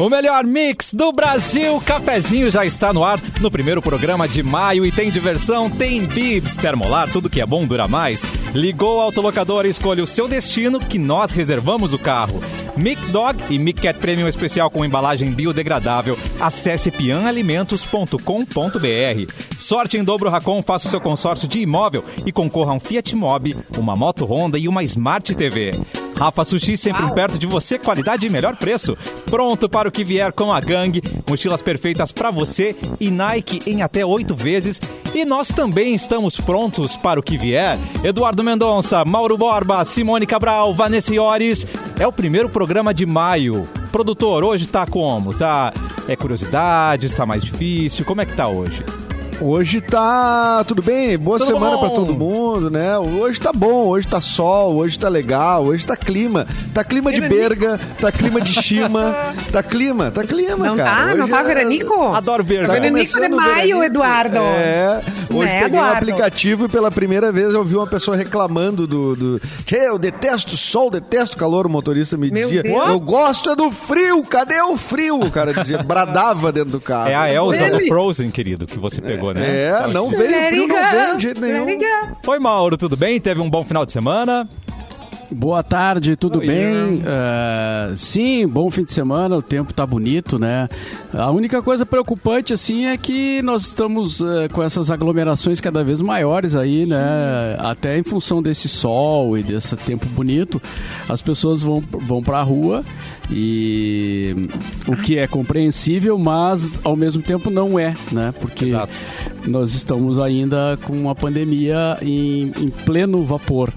O melhor mix do Brasil. Cafezinho já está no ar no primeiro programa de maio e tem diversão, tem bibs, termolar, tudo que é bom dura mais. Ligou a autolocadora e escolhe o seu destino que nós reservamos o carro. Mic Dog e Mic Cat Premium especial com embalagem biodegradável. Acesse pianalimentos.com.br. Sorte em dobro Racon, faça o seu consórcio de imóvel e concorra a um Fiat Mobi, uma moto Honda e uma Smart TV. Rafa Sushi sempre Uau. perto de você, qualidade e melhor preço. Pronto para o que vier com a gangue, mochilas perfeitas para você e Nike em até oito vezes. E nós também estamos prontos para o que vier. Eduardo Mendonça, Mauro Borba, Simone Cabral, Vanessa Iores. É o primeiro programa de maio. Produtor, hoje tá como? Tá é curiosidades, tá mais difícil? Como é que tá hoje? Hoje tá tudo bem, boa Tudo semana pra todo mundo, né? Hoje tá bom, hoje tá sol, hoje tá legal, hoje tá clima. Tá clima de berga, tá clima de chima, tá clima, tá clima, Não cara. tá? Não Hoje tá é- veranico? Adoro berga. Tá Veranico de começando o maio, veranico. Eduardo. É. Hoje Né, peguei um Eduardo? aplicativo e pela primeira vez eu vi uma pessoa reclamando do. do Tchê, eu detesto sol, detesto calor. O motorista me Meu dizia. Deus. Eu gosto é do frio, cadê o frio? O cara dizia, bradava dentro do carro. É a Elsa do Ele- Frozen, querido, que você pegou, né? É, não veio, frio não veio de jeito nenhum. Oi, Mauro, tudo bem? Teve um bom final de semana? Boa tarde, tudo Oi, bem? Ah, sim, bom fim de semana, o tempo tá bonito, né? A única coisa preocupante, assim, é que nós estamos eh, com essas aglomerações cada vez maiores aí, né? Até em função desse sol e desse tempo bonito, as pessoas vão, vão pra rua e o que é compreensível, mas ao mesmo tempo não é, né? Porque Exato. nós estamos ainda com uma pandemia em, em pleno vapor.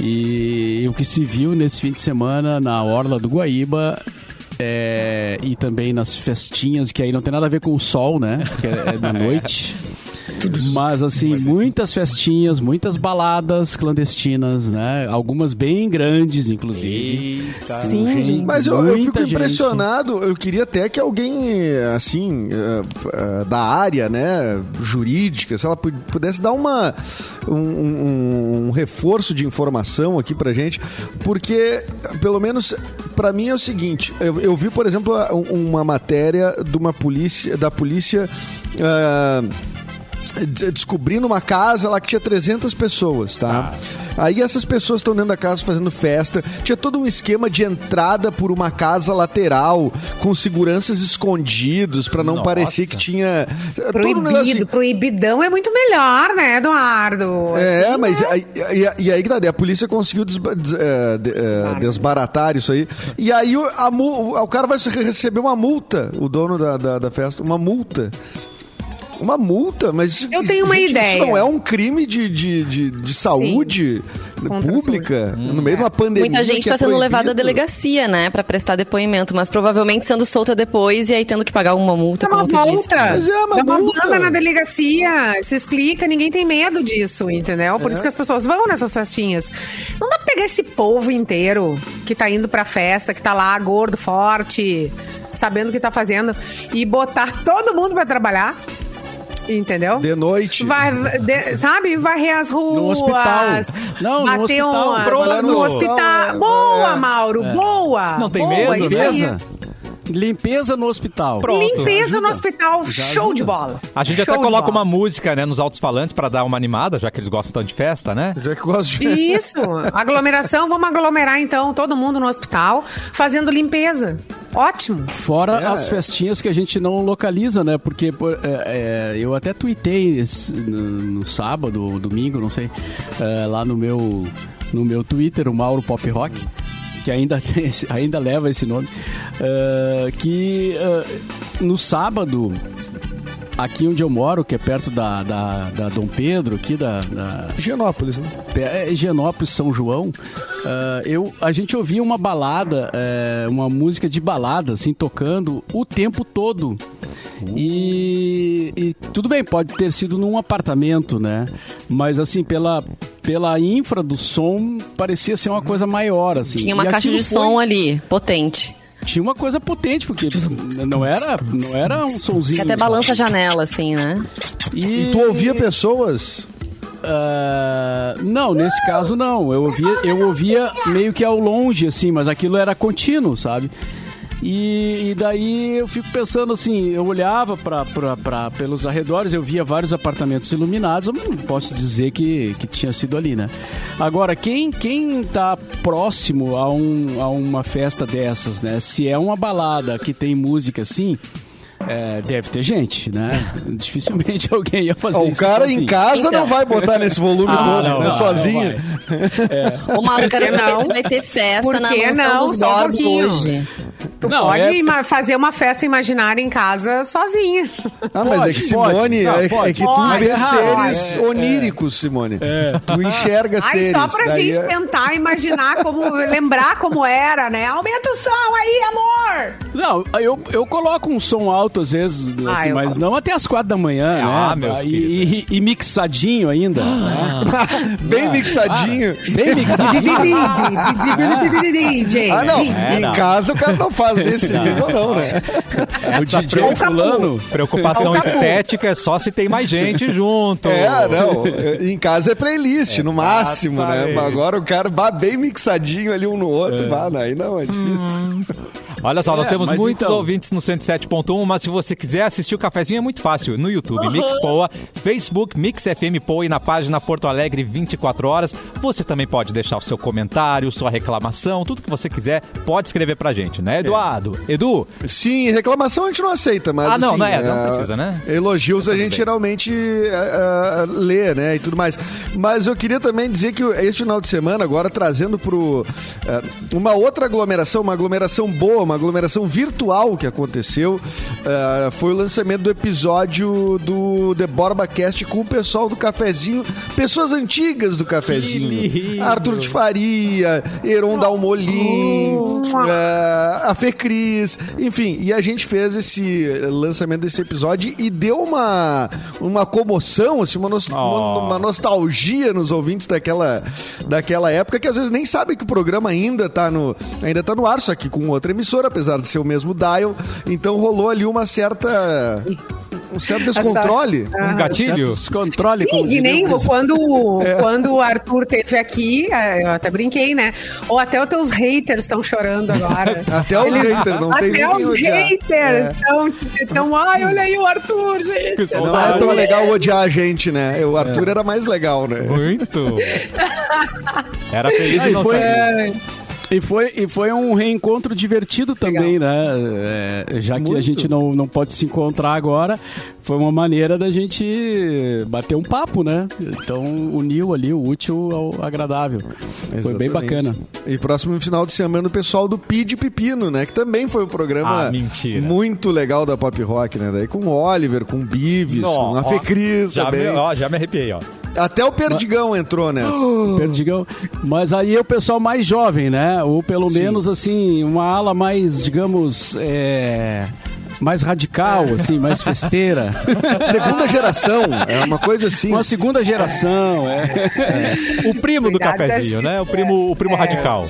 E o que se viu nesse fim de semana na Orla do Guaíba é, e também nas festinhas, que aí não tem nada a ver com o sol, né? Porque é, é na noite. Mas assim, muitas festinhas, muitas baladas clandestinas, né? Algumas bem grandes, inclusive. Eita. Com gente- Mas eu, eu fico gente. impressionado. Eu queria até que alguém, assim, eh, eh, da área, né, jurídica, se ela pu- pudesse dar uma, um, um- um reforço de informação aqui pra gente, porque, pelo menos, pra mim é o seguinte: eu, eu vi, por exemplo, um- uma matéria de uma polícia, da polícia. ah, des- descobrindo uma casa lá que tinha 300 pessoas, tá? Aí essas pessoas estão dentro da casa fazendo festa. Tinha todo um esquema de entrada por uma casa lateral com seguranças escondidos pra não Nossa. parecer que tinha um Proibido, assim. proibidão é muito melhor, né, Eduardo? É, Assim, mas né? aí- e, e aí que tá, a polícia conseguiu desba- des- eh, de- eh, desbaratar isso aí. E aí o, a o cara vai receber uma multa, o dono da, da, da festa, uma multa. Uma multa, mas. Eu tenho uma gente, ideia. Isso não é um crime de, de, de, de saúde a pública? No meio de uma pandemia. Muita gente que é está sendo levada à proibido. delegacia, né, Pra prestar depoimento, mas provavelmente sendo solta depois e aí tendo que pagar uma multa, Dá uma como tu multa. Mas é uma Dá uma multa. banda na delegacia. Se explica, ninguém tem medo disso, entendeu? Por É. isso que as pessoas vão nessas festinhas. Não dá pra pegar esse povo inteiro que tá indo pra festa, que tá lá gordo, forte, sabendo o que tá fazendo, e botar todo mundo pra trabalhar. Entendeu? De noite. Vai, de- sabe, varrer as ruas. No hospital. Não, no bater hospital. uma- Pronto. no hospital. É, Boa, é. Mauro, boa. Não tem boa, medo, isso aí. Limpeza. No hospital. Pronto. Limpeza no hospital, Já show ajuda. de bola. A gente Show até de coloca bola. uma música, né, nos altos-falantes pra dar uma animada, já que eles gostam tanto de festa, né? Já que gosto de... Isso, aglomeração, vamos aglomerar então todo mundo no hospital, fazendo limpeza. Ótimo. Fora É. as festinhas que a gente não localiza, né? Porque por- é, é, eu até tuitei esse- no, no sábado ou domingo, não sei, é, lá no meu, no meu Twitter, o Mauro Pop Rock, que ainda, ainda leva esse nome, é, que é, no sábado, aqui onde eu moro, que é perto da, da, da Dom Pedro, aqui da- da, Higienópolis, né? é, Higienópolis, São João, ah, eu, a gente ouvia uma balada, é, uma música de balada, assim, tocando o tempo todo. E, e tudo bem, pode ter sido num apartamento, né? Mas assim, pela, pela infra do som, parecia ser uma coisa maior, assim. Tinha uma E caixa de foi- som ali, potente. Tinha uma coisa potente, porque não era, não era um sonzinho. Até balança a janela, assim, né? E tu ouvia pessoas? Ah, não, nesse caso não. Eu ouvia, eu ouvia meio que ao longe, assim, mas aquilo era contínuo, sabe? E, e daí eu fico pensando assim, eu olhava pra, pra, pra- pelos arredores, eu via vários apartamentos iluminados, eu não posso dizer que, que tinha sido ali, né? Agora, quem, quem tá próximo a, um, a uma festa dessas, né? Se é uma balada que tem música assim, é, deve ter gente, né? Dificilmente alguém ia fazer o isso cara sozinho. em casa Então. não vai botar nesse volume Ah, todo, não, né? não, sozinho. não Ô, Mauro, quero saber não? se vai ter festa Por na mansão não? dos um pouquinho. hoje. Tu Não, pode é- ima- fazer uma festa imaginária em casa sozinha. Ah, mas é que Pode, pode. Simone, Não, é, pode. é que tu Pode, vê pode. seres oníricos, Simone. Tu enxerga Ai, seres. só pra gente é- tentar imaginar como, lembrar como era, né? Aumenta o som aí, amor! Não, eu, eu coloco um som alto às vezes, Ah, assim, mas não até as quatro da manhã, né? Ah, meus e, e, e mixadinho ainda. né? Bem mixadinho. Bem mixadinho. Ah, não. É, em casa o cara não faz desse nível, não, né? o DJ Capu. fulano. Preocupação Capu. estética é só se tem mais gente junto. É, não. Em casa é playlist, no máximo, né? Exatamente. Agora o cara vá bem mixadinho ali um no outro. Vá, não, aí não, é difícil. Olha só, nós É, temos muitos então- ouvintes no 107.1, mas se você quiser assistir o cafezinho é muito fácil. No YouTube, Mix Poa, Facebook, Mix FM Poa e na página Porto Alegre 24 horas. Você também pode deixar o seu comentário, sua reclamação, tudo que você quiser, pode escrever pra gente, né, Eduardo? Edu, Sim, reclamação a gente não aceita, mas. Ah, não, assim, não é, não precisa, né? Elogios a gente bem. geralmente é, é, lê, né? E tudo mais. Mas eu queria também dizer que esse final de semana, agora trazendo pro. é, uma outra aglomeração, uma aglomeração boa, uma aglomeração virtual que aconteceu, é, foi o lançamento do episódio do The Borba Cast com o pessoal do cafezinho, pessoas antigas do cafezinho. Arthur de Faria, Heron Dalmolin, é, a Fê Cris, enfim, e a gente fez esse lançamento desse episódio e deu uma, uma comoção, assim, uma, nos- Oh. uma, uma nostalgia nos ouvintes daquela, daquela época, que às vezes nem sabem que o programa ainda tá no, ainda tá no ar, só que com outra emissora, apesar de ser o mesmo dial, então rolou ali uma certa... Um certo descontrole. um gatilho. Descontrole, como E nem o Chris. quando, quando o Arthur teve aqui, é, eu até brinquei, né? Ou até os teus haters estão chorando agora. Até os haters, não tem Até os odiar. haters estão, estão. Ai, olha aí o Arthur, gente. Não é tão legal odiar a gente, né? O Arthur era mais legal, né? Muito. Era feliz Ah, e e não foi- sabia. E foi, e foi um reencontro divertido também, né? É, já que a Muito. gente não, não pode se encontrar agora, foi uma maneira da gente bater um papo, né? Então uniu ali o útil ao agradável. Foi bem Exatamente. bacana. E próximo final de semana o pessoal do Pid Pepino, né? Que também foi um programa Ah, muito legal da Pop Rock, né? Daí com o Oliver, com o Bives, com a Ó, Fê Cris já também. me, ó, já me arrepiei, ó. Até o Perdigão entrou nessa. Perdigão. Mas aí é o pessoal mais jovem, né? Ou pelo Sim. menos, assim, uma ala mais, digamos, é, mais radical, assim, mais festeira. Segunda geração, é uma coisa assim. Uma segunda geração, é. O primo do cafezinho, né? O primo, o primo É. radical.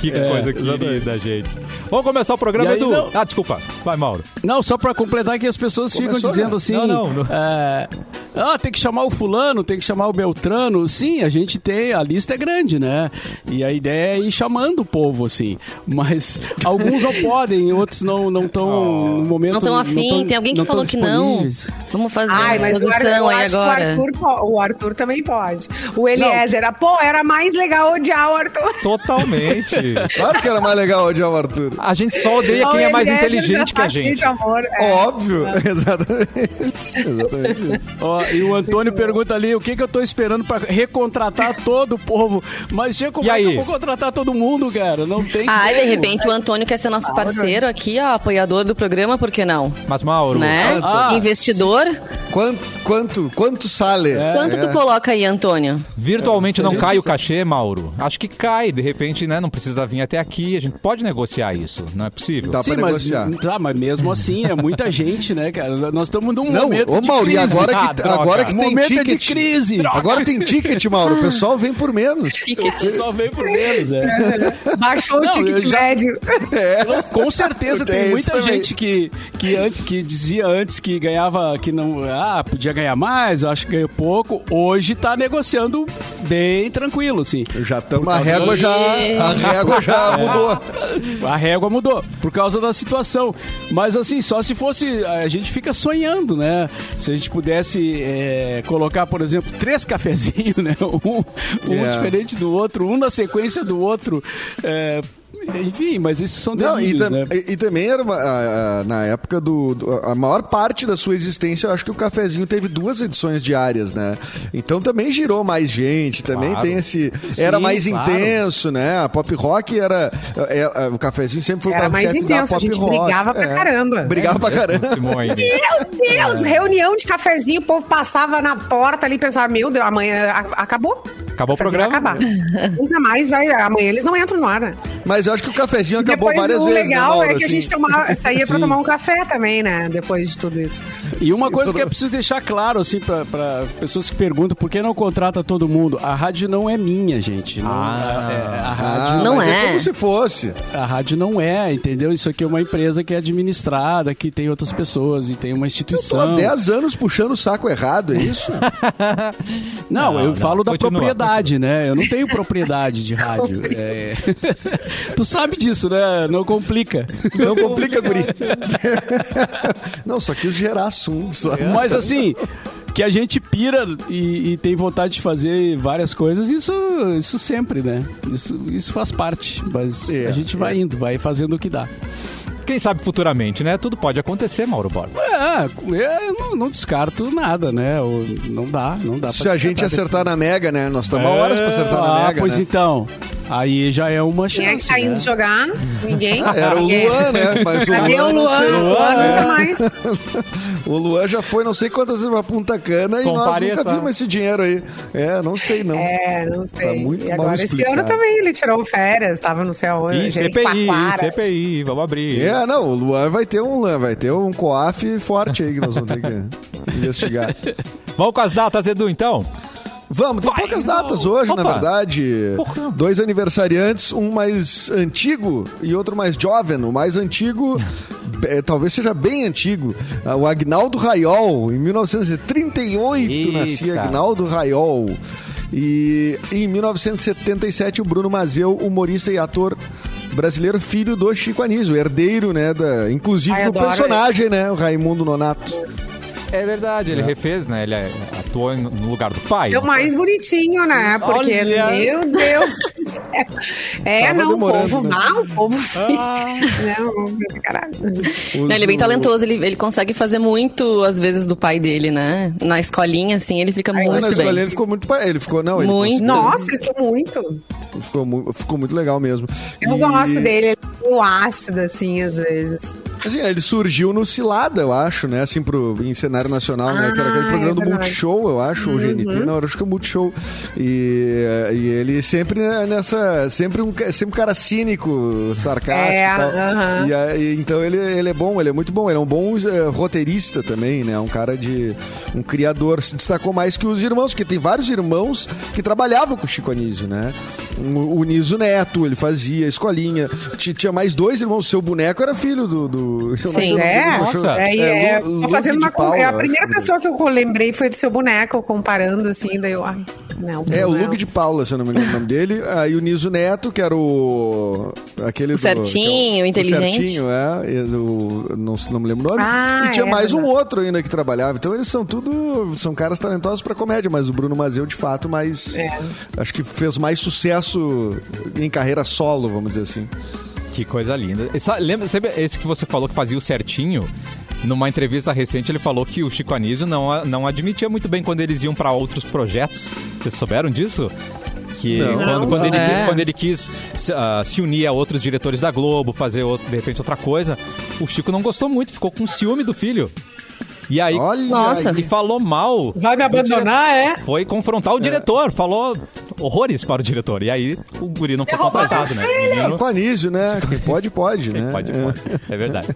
Que coisa querida, gente. Vamos começar o programa, aí, Edu. não- Ah, desculpa. Vai, Mauro. Não, só pra completar que as pessoas ficam Começou, dizendo né? assim. Não, não, não. é, ah, tem que chamar o fulano, tem que chamar o Beltrano. Sim, a gente tem, a lista é grande, né? E a ideia é ir chamando o povo, assim. Mas alguns não podem, outros não não estão no momento. Não tão afim, tão- tem alguém que não falou que não. Vamos fazer Ai, uma mas o Ar- exposição aí acho que o agora. Arthur, o Arthur também pode. O Eliezer, ah, pô, era mais legal odiar o Arthur. Totalmente. Claro que era mais legal odiar o Arthur. A gente só odeia quem é mais inteligente que a tá gente. de amor. é. Óbvio, exatamente. exatamente isso. Ó, e o Antônio pergunta ali o que, que eu tô esperando pra recontratar todo o povo. Mas, Tia, como E é aí? eu vou contratar todo mundo, cara? Não tem. Ah, de repente o Antônio quer ser nosso parceiro aqui, ó, apoiador do programa, por que não? Mas, Mauro, Né? Ah, Investidor. Quanto, quanto, quanto sale? Quanto tu coloca aí, Antônio? virtualmente É, não cai o cachê, Mauro? Acho que cai, de repente, né? Não precisa vir até aqui. A gente pode negociar isso. Não é possível. Tá. Sim, pra mas, negociar. tá, mas mesmo assim é muita gente, né, cara? Nós estamos num Não, momento ô de Mauro, e crise. agora Ah, que, Droga. agora que tem Momento ticket. de crise. Agora tem ticket, Mauro. O pessoal vem por menos. Só vem por menos, é. Baixou o Não, ticket eu já- médio. Com certeza Tem isso muita também. gente que, que, antes, que dizia antes que ganhava, que não. Ah, podia ganhar mais, eu acho que ganhou pouco. Hoje tá negociando bem tranquilo, assim. Já estamos. A régua já. A régua já mudou. A régua mudou por causa da situação. Mas assim, só se fosse. A gente fica sonhando, né? Se a gente pudesse é, colocar, por exemplo, três cafezinhos, né? Um, um É. diferente do outro, um na sequência do outro. é, enfim, mas esses são Não, e, delírios, tam- né? e- e também era uma- a- a- na época do, do- A maior parte da sua existência, eu acho que o cafezinho teve duas edições diárias, né? Então também girou mais gente, também Claro. tem esse. Era Sim, mais claro. intenso, né? A pop rock era. é, é, o cafezinho sempre foi o Era mais intenso, a gente rock. brigava pra É. caramba. Brigava pra caramba. Simone. Meu Deus, reunião de cafezinho, o povo passava na porta ali e pensava, meu Deus, amanhã acabou. Acabou o programa. vai acabar. Nunca mais vai, amanhã eles não entram no ar, né? Mas eu acho que o cafezinho acabou Depois várias o vezes, legal né, Mauro? é que a assim? gente tomava, saía pra Sim. tomar um café também, né? Depois de tudo isso. E uma Sim, coisa todo- que é preciso deixar claro, assim, pra, pra pessoas que perguntam por que não contrata todo mundo. A rádio não é minha, gente. Não- Ah. a, é- a Ah, rádio, Não mas é. como se fosse. a rádio não é, entendeu? Isso aqui é uma empresa que é administrada, que tem outras pessoas e tem uma Tô há instituição. 10 anos puxando o saco errado, é isso? Não, Não, eu não. falo da Continua, propriedade, né? Eu não tenho propriedade de rádio. É. tu sabe disso, né? Não complica. Não complica, guri. Não, só quis gerar assunto. Só. Mas assim, que a gente pira e, e tem vontade de fazer várias coisas, isso, isso sempre, né? Isso, isso faz parte. Mas É, a gente vai é. indo, vai fazendo o que dá. Quem sabe futuramente, né? Tudo pode acontecer, Mauro Borba. É, eu não, não descarto nada, né? Ou não dá, não dá pra Se a gente acertar na Mega, né? Nós estamos a horas pra acertar na Ah, Mega, pois né? então. Aí já é uma chance. Quem é que tá né? indo jogar? Ninguém? Ah, Era o. Luan, né? Mas o Cadê Luan, o não Luan? sei. O Luan nunca mais. O Luan já foi não sei quantas vezes pra Punta Cana e nós nunca vimos esse dinheiro aí. É, não sei não. É, não sei. Tá muito e mal agora esse ano também ele tirou férias, tava no céu hoje. Ih, CPI, CPI, vamos abrir. É, não, o Luan vai ter um, vai ter um coaf forte aí que nós vamos ter que investigar. Vamos com as datas, Edu, então? Vamos, tem Vai, poucas não. datas hoje, na Opa. verdade. Porra. Dois aniversariantes, um mais antigo e outro mais jovem. O mais antigo, é, talvez seja bem antigo. Ah, O Agnaldo Raiol, em 1938 Eita. nascia Agnaldo Raiol. E em 1977 o Bruno Mazeu, humorista e ator brasileiro, filho do Chico Anísio, herdeiro, né, da, inclusive Ai, do personagem, né, o Raimundo Nonato. É verdade, ele refez, né? Ele é- atuou em- no lugar do pai. É o mais bonitinho, né? Porque, Olha. meu Deus do céu. É, Tava não, o demorando, povo né? mal, o povo feio. Não, caralho. Não, ele é bem talentoso, ele, ele consegue fazer muito, às vezes, do pai dele, né? Na escolinha, assim, ele fica Ah, muito na bem. escolinha ele ficou muito. pa- Ele ficou, não, ele Muito. Nossa, ele ficou muito. Ficou, mu- ficou muito legal mesmo. Eu E, gosto dele, ele é meio ácido, assim, às vezes. Assim, ele surgiu no Cilada, eu acho, né? Assim, pro, em cenário nacional, né? Que era aquele Ah, programa é do. Multishow, eu acho, ou GNT, não, eu acho que é o Multishow. E, e ele sempre né, nessa. Sempre um, sempre um cara cínico, sarcástico É, e tal. E aí, então ele, ele é bom, ele é muito bom. Ele é um bom eh, roteirista também, né? Um cara de. Um criador. Se destacou mais que os irmãos, porque tem vários irmãos que trabalhavam com o Chico Anísio, né? O, o Niso Neto, ele fazia escolinha. Ti- Tinha mais dois irmãos. O seu boneco era filho do. do eu o nome É, é, É, é, Lu- tô fazendo uma. Paula, é a eu primeira pessoa que eu lembrei foi do seu boneco, comparando, assim, daí eu. Ai, não. É, o não. Luke de Paula, se eu não me engano o nome dele. Aí o Niso Neto, que era o. Aquele O do- certinho, que é o inteligente. certinho, é. e o- não, não me lembro o nome. Ah, e tinha é, mais um outro ainda que trabalhava. Então eles são tudo. São caras talentosos pra comédia, mas o Bruno Mazeu, de fato, mais. É. Acho que fez mais sucesso em carreira solo, vamos dizer assim. Que coisa linda. Essa- lembra, sabe esse que você falou que fazia o certinho? Numa entrevista recente, ele falou que o Chico Anísio não, não admitia muito bem quando eles iam pra outros projetos. Vocês souberam disso? Que Não. quando, quando ele, É. quando ele quis se, ah, se unir a outros diretores da Globo, fazer outro- de repente outra coisa, o Chico não gostou muito, ficou com ciúme do filho. E aí, Olha e falou mal. Vai me do abandonar, é? Foi confrontar o diretor, falou. Horrores para o diretor. E aí o guri não foi contratado, né? O menino- Com Anísio, né? Quem pode, pode, Quem né? Pode, pode. É verdade.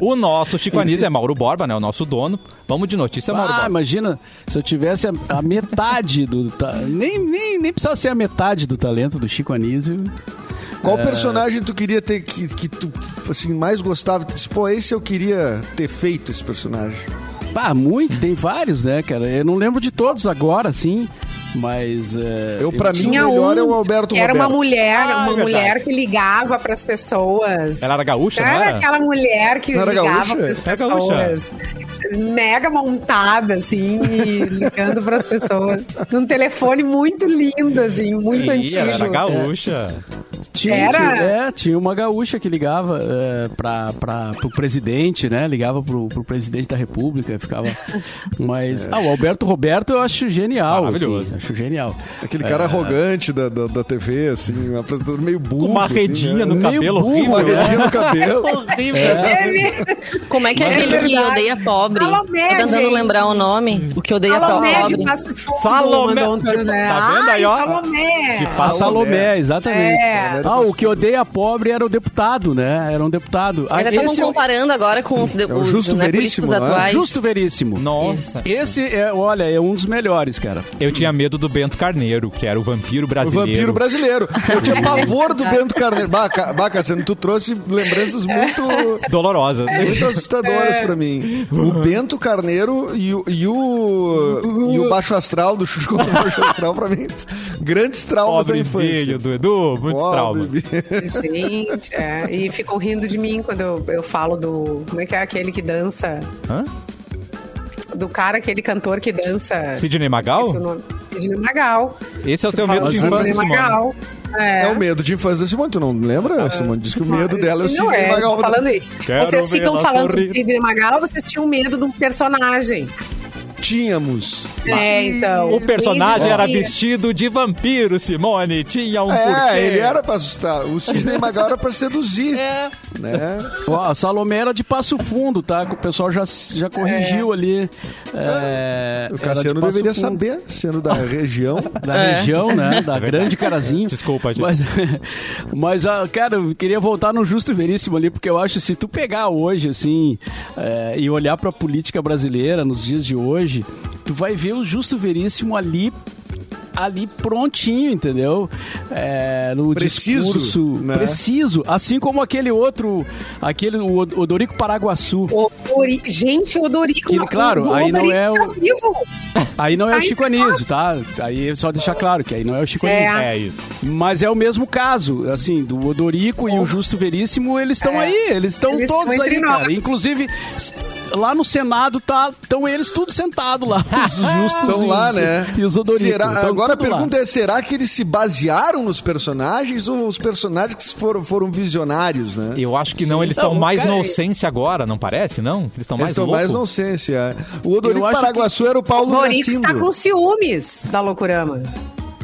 O nosso Chico Anísio é Mauro Borba, né? O nosso dono. Vamos de notícia, Mauro Ah, Borba. imagina se eu tivesse a, a metade do. ta- Nem, nem, nem precisava ser a metade do talento do Chico Anísio. Qual personagem tu queria ter que, que tu assim, mais gostava? Tu disse, pô, esse eu queria ter feito esse personagem. Ah, muito, tem vários, né, cara? Eu não lembro de todos agora, sim. Mas. é, Eu, pra mim, o Tinha melhor um é o Alberto que era uma Roberto. mulher, Ah, uma é mulher que ligava pras pessoas. Ela era gaúcha, era era? aquela mulher que ligava gaúcha? pras Era gaúcha. pessoas. Mega montada, assim, ligando pras pessoas. Num telefone muito lindo, assim, muito Sim, antigo. ela era gaúcha. Tinha, Era? tinha- é, tinha uma gaúcha que ligava é, pra, pra, pro presidente, né? Ligava pro, pro presidente da república, ficava. Mas. Ah, o Alberto Roberto eu acho genial. Maravilhoso. assim, acho genial. Aquele cara arrogante da, da, da TV, assim, um apresentador meio burro. Com uma assim, redinha né? no Meio cabelo burro, horrível. Uma né? redinha no cabelo. Como é que é É aquele que verdade. odeia pobre? Salomé, Tô tentando gente. lembrar o nome. O que odeia Salomé pobre. Fundo, Salomé. um Né. Tá vendo aí, ó? Salomé. De Salomé. Salomé, exatamente. É. Ah, o que odeia pobre era o deputado, né? Era um deputado. Ah, Ainda estavam é comparando agora com os, de, o os Justo né, Veríssimo, políticos é? atuais. Justo Veríssimo. Nossa. Esse é, olha, é um dos melhores, cara. Eu tinha medo do Bento Carneiro, que era o vampiro O brasileiro. vampiro brasileiro. Eu tinha pavor do Bento Carneiro. Baca, Baca, você- tu trouxe lembranças muito, Dolorosa. muito assustadoras pra mim. O Bento Carneiro e o, e o, e o Baixo Astral, do Xuxa contra o Baixo Astral, pra mim, grandes traumas da infância. Do Edu, muitos Pobre traumas. Gente, é. E ficam rindo de mim quando eu, eu falo do. Como é que é aquele que dança? Hã? Do cara, aquele cantor que dança. Sidney Magal? Sidney Magal. Esse é o teu medo de infância. Magal. É. É o medo de infância da Simone, tu não lembra? Simone disse que o medo dela é o Não Sidney é, Magal. falando aí. Quero vocês ficam falando sorrir. do Sidney Magal, vocês tinham medo de um personagem. Tínhamos. É, então. O personagem era vestido de vampiro, Simone. Tinha um É, porquê. ele era pra assustar. O Sidney Magal era pra seduzir. É. Né? Ó, A Salomé era de Passo Fundo, tá? Que o pessoal já, já corrigiu ali. É, O era de Cassiano Passo deveria Fundo. saber, sendo da região. Da É. região, né? Da grande Carazinho. Desculpa, gente. Mas, mas ah, cara, eu queria voltar no Justo e Veríssimo ali, porque eu acho que se tu pegar hoje, assim, é, e olhar pra política brasileira nos dias de hoje, tu vai ver o Justo Veríssimo ali ali prontinho, entendeu? É, no Preciso, discurso né? preciso, assim como aquele outro, aquele o Od- Odorico Paraguaçu. Odori... Gente, Odorico. Que, claro, o aí não é o- tá. Aí não é o Chico Anísio, tá? Aí é só deixar claro que aí não é o Chico É. Anísio. É isso. Mas é o mesmo caso, assim, do Odorico e o Justo Veríssimo, eles estão É. aí, eles estão todos aí, entre cara. nós. Inclusive, lá no Senado tá, estão eles tudo sentados lá, os Justos Estão e lá, os, né? e os Odorico. Será- tão agora a tudo lá. pergunta é: será que eles se basearam nos personagens ou os personagens foram, foram visionários, né? Eu acho que não, eles estão mais cara, inocência agora, não parece, não? Eles estão Eles mais estão loucos? mais nonsense. É. O Odorico Paraguaçu era o Paulo Odorico está com ciúmes da loucurama.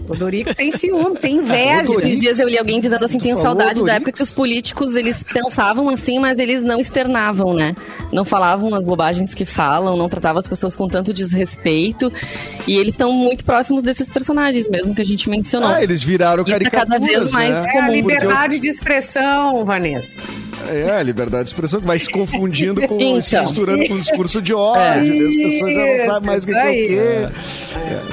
Odorico tem ciúmes, tem inveja. Odorico. Esses dias eu li alguém dizendo assim, falou saudade da época que os políticos, eles pensavam assim, mas eles não externavam, né? Não falavam as bobagens que falam, não tratavam as pessoas com tanto desrespeito. E eles estão muito próximos desses personagens mesmo que a gente mencionou. Ah, eles viraram Isso tá caricaturas, cada vez mais né? É a comum, liberdade de expressão, Vanessa. É, a liberdade de expressão que vai se confundindo com, se Então. misturando com o discurso de ódio. né? As pessoas já não sabem mais o que, que é o Isso, quê.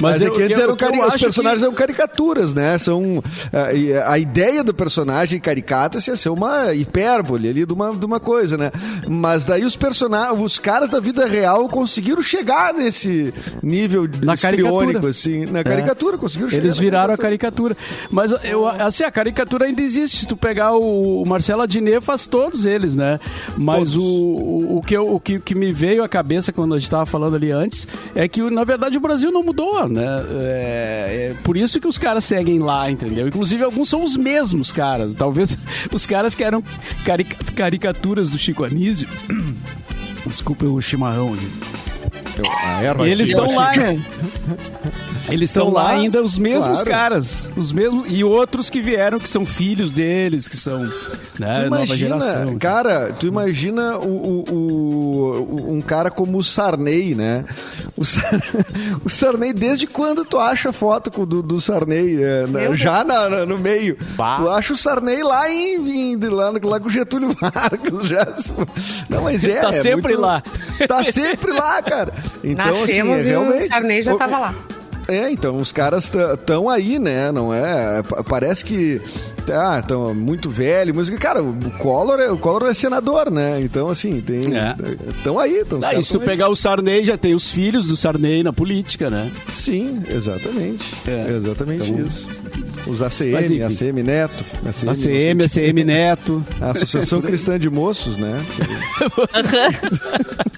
Mas Mas, é eu- que antes eu- eram eu cari- os personagens que- eram caricaturas, né? São, a, a ideia do personagem caricata ia ser uma hipérbole ali de uma, de uma coisa, né? Mas daí os personagens, os caras da vida real conseguiram chegar nesse nível Na histriônico, caricatura. assim. Na caricatura, conseguiram chegar. Eles viraram a caricatura. Mas eu, assim, a caricatura ainda existe. Se tu pegar o, o Marcelo Adnet, faz todos eles, né? Mas o, o, o que, eu- o que, que me veio à cabeça quando a gente estava falando ali antes é que, na verdade, o Brasil não mudou, né? É, é por isso que os caras seguem lá, entendeu? Inclusive, alguns são os mesmos caras. Talvez os caras que eram carica- caricaturas do Chico Anísio. Desculpa o chimarrão. A erva E eles estão lá. Eles estão lá ainda os mesmos claro. caras, os mesmos e outros que vieram que são filhos deles, que são né, Tu nova imagina, geração. cara, tu imagina o, o- o- um cara como o Sarney, né? O, Sar- o Sarney, desde quando tu acha foto do, do Sarney? é, já na- na- no meio. Bah. Tu acha o Sarney lá em, em- lá, lá com o Getúlio Vargas. Já. Não, mas é. Tá é sempre muito- lá. Tá sempre lá, cara. Então, Nascemos assim, é e realmente. o Sarney já o- tava lá. É, então, os caras estão aí, né? Não é? Pa- Parece que ah, estão muito velho, mas cara, o Collor, é, o Collor é senador, né? Então, assim, tem É. estão aí, estão Ah, e se tu pegar o Sarney, já tem os filhos do Sarney na política, né? Sim, exatamente. É. Exatamente Então- isso. Os ACM, Mas, enfim. ACM Neto, ACM, ACM, ACM Neto. a Associação Cristã de Moços, né?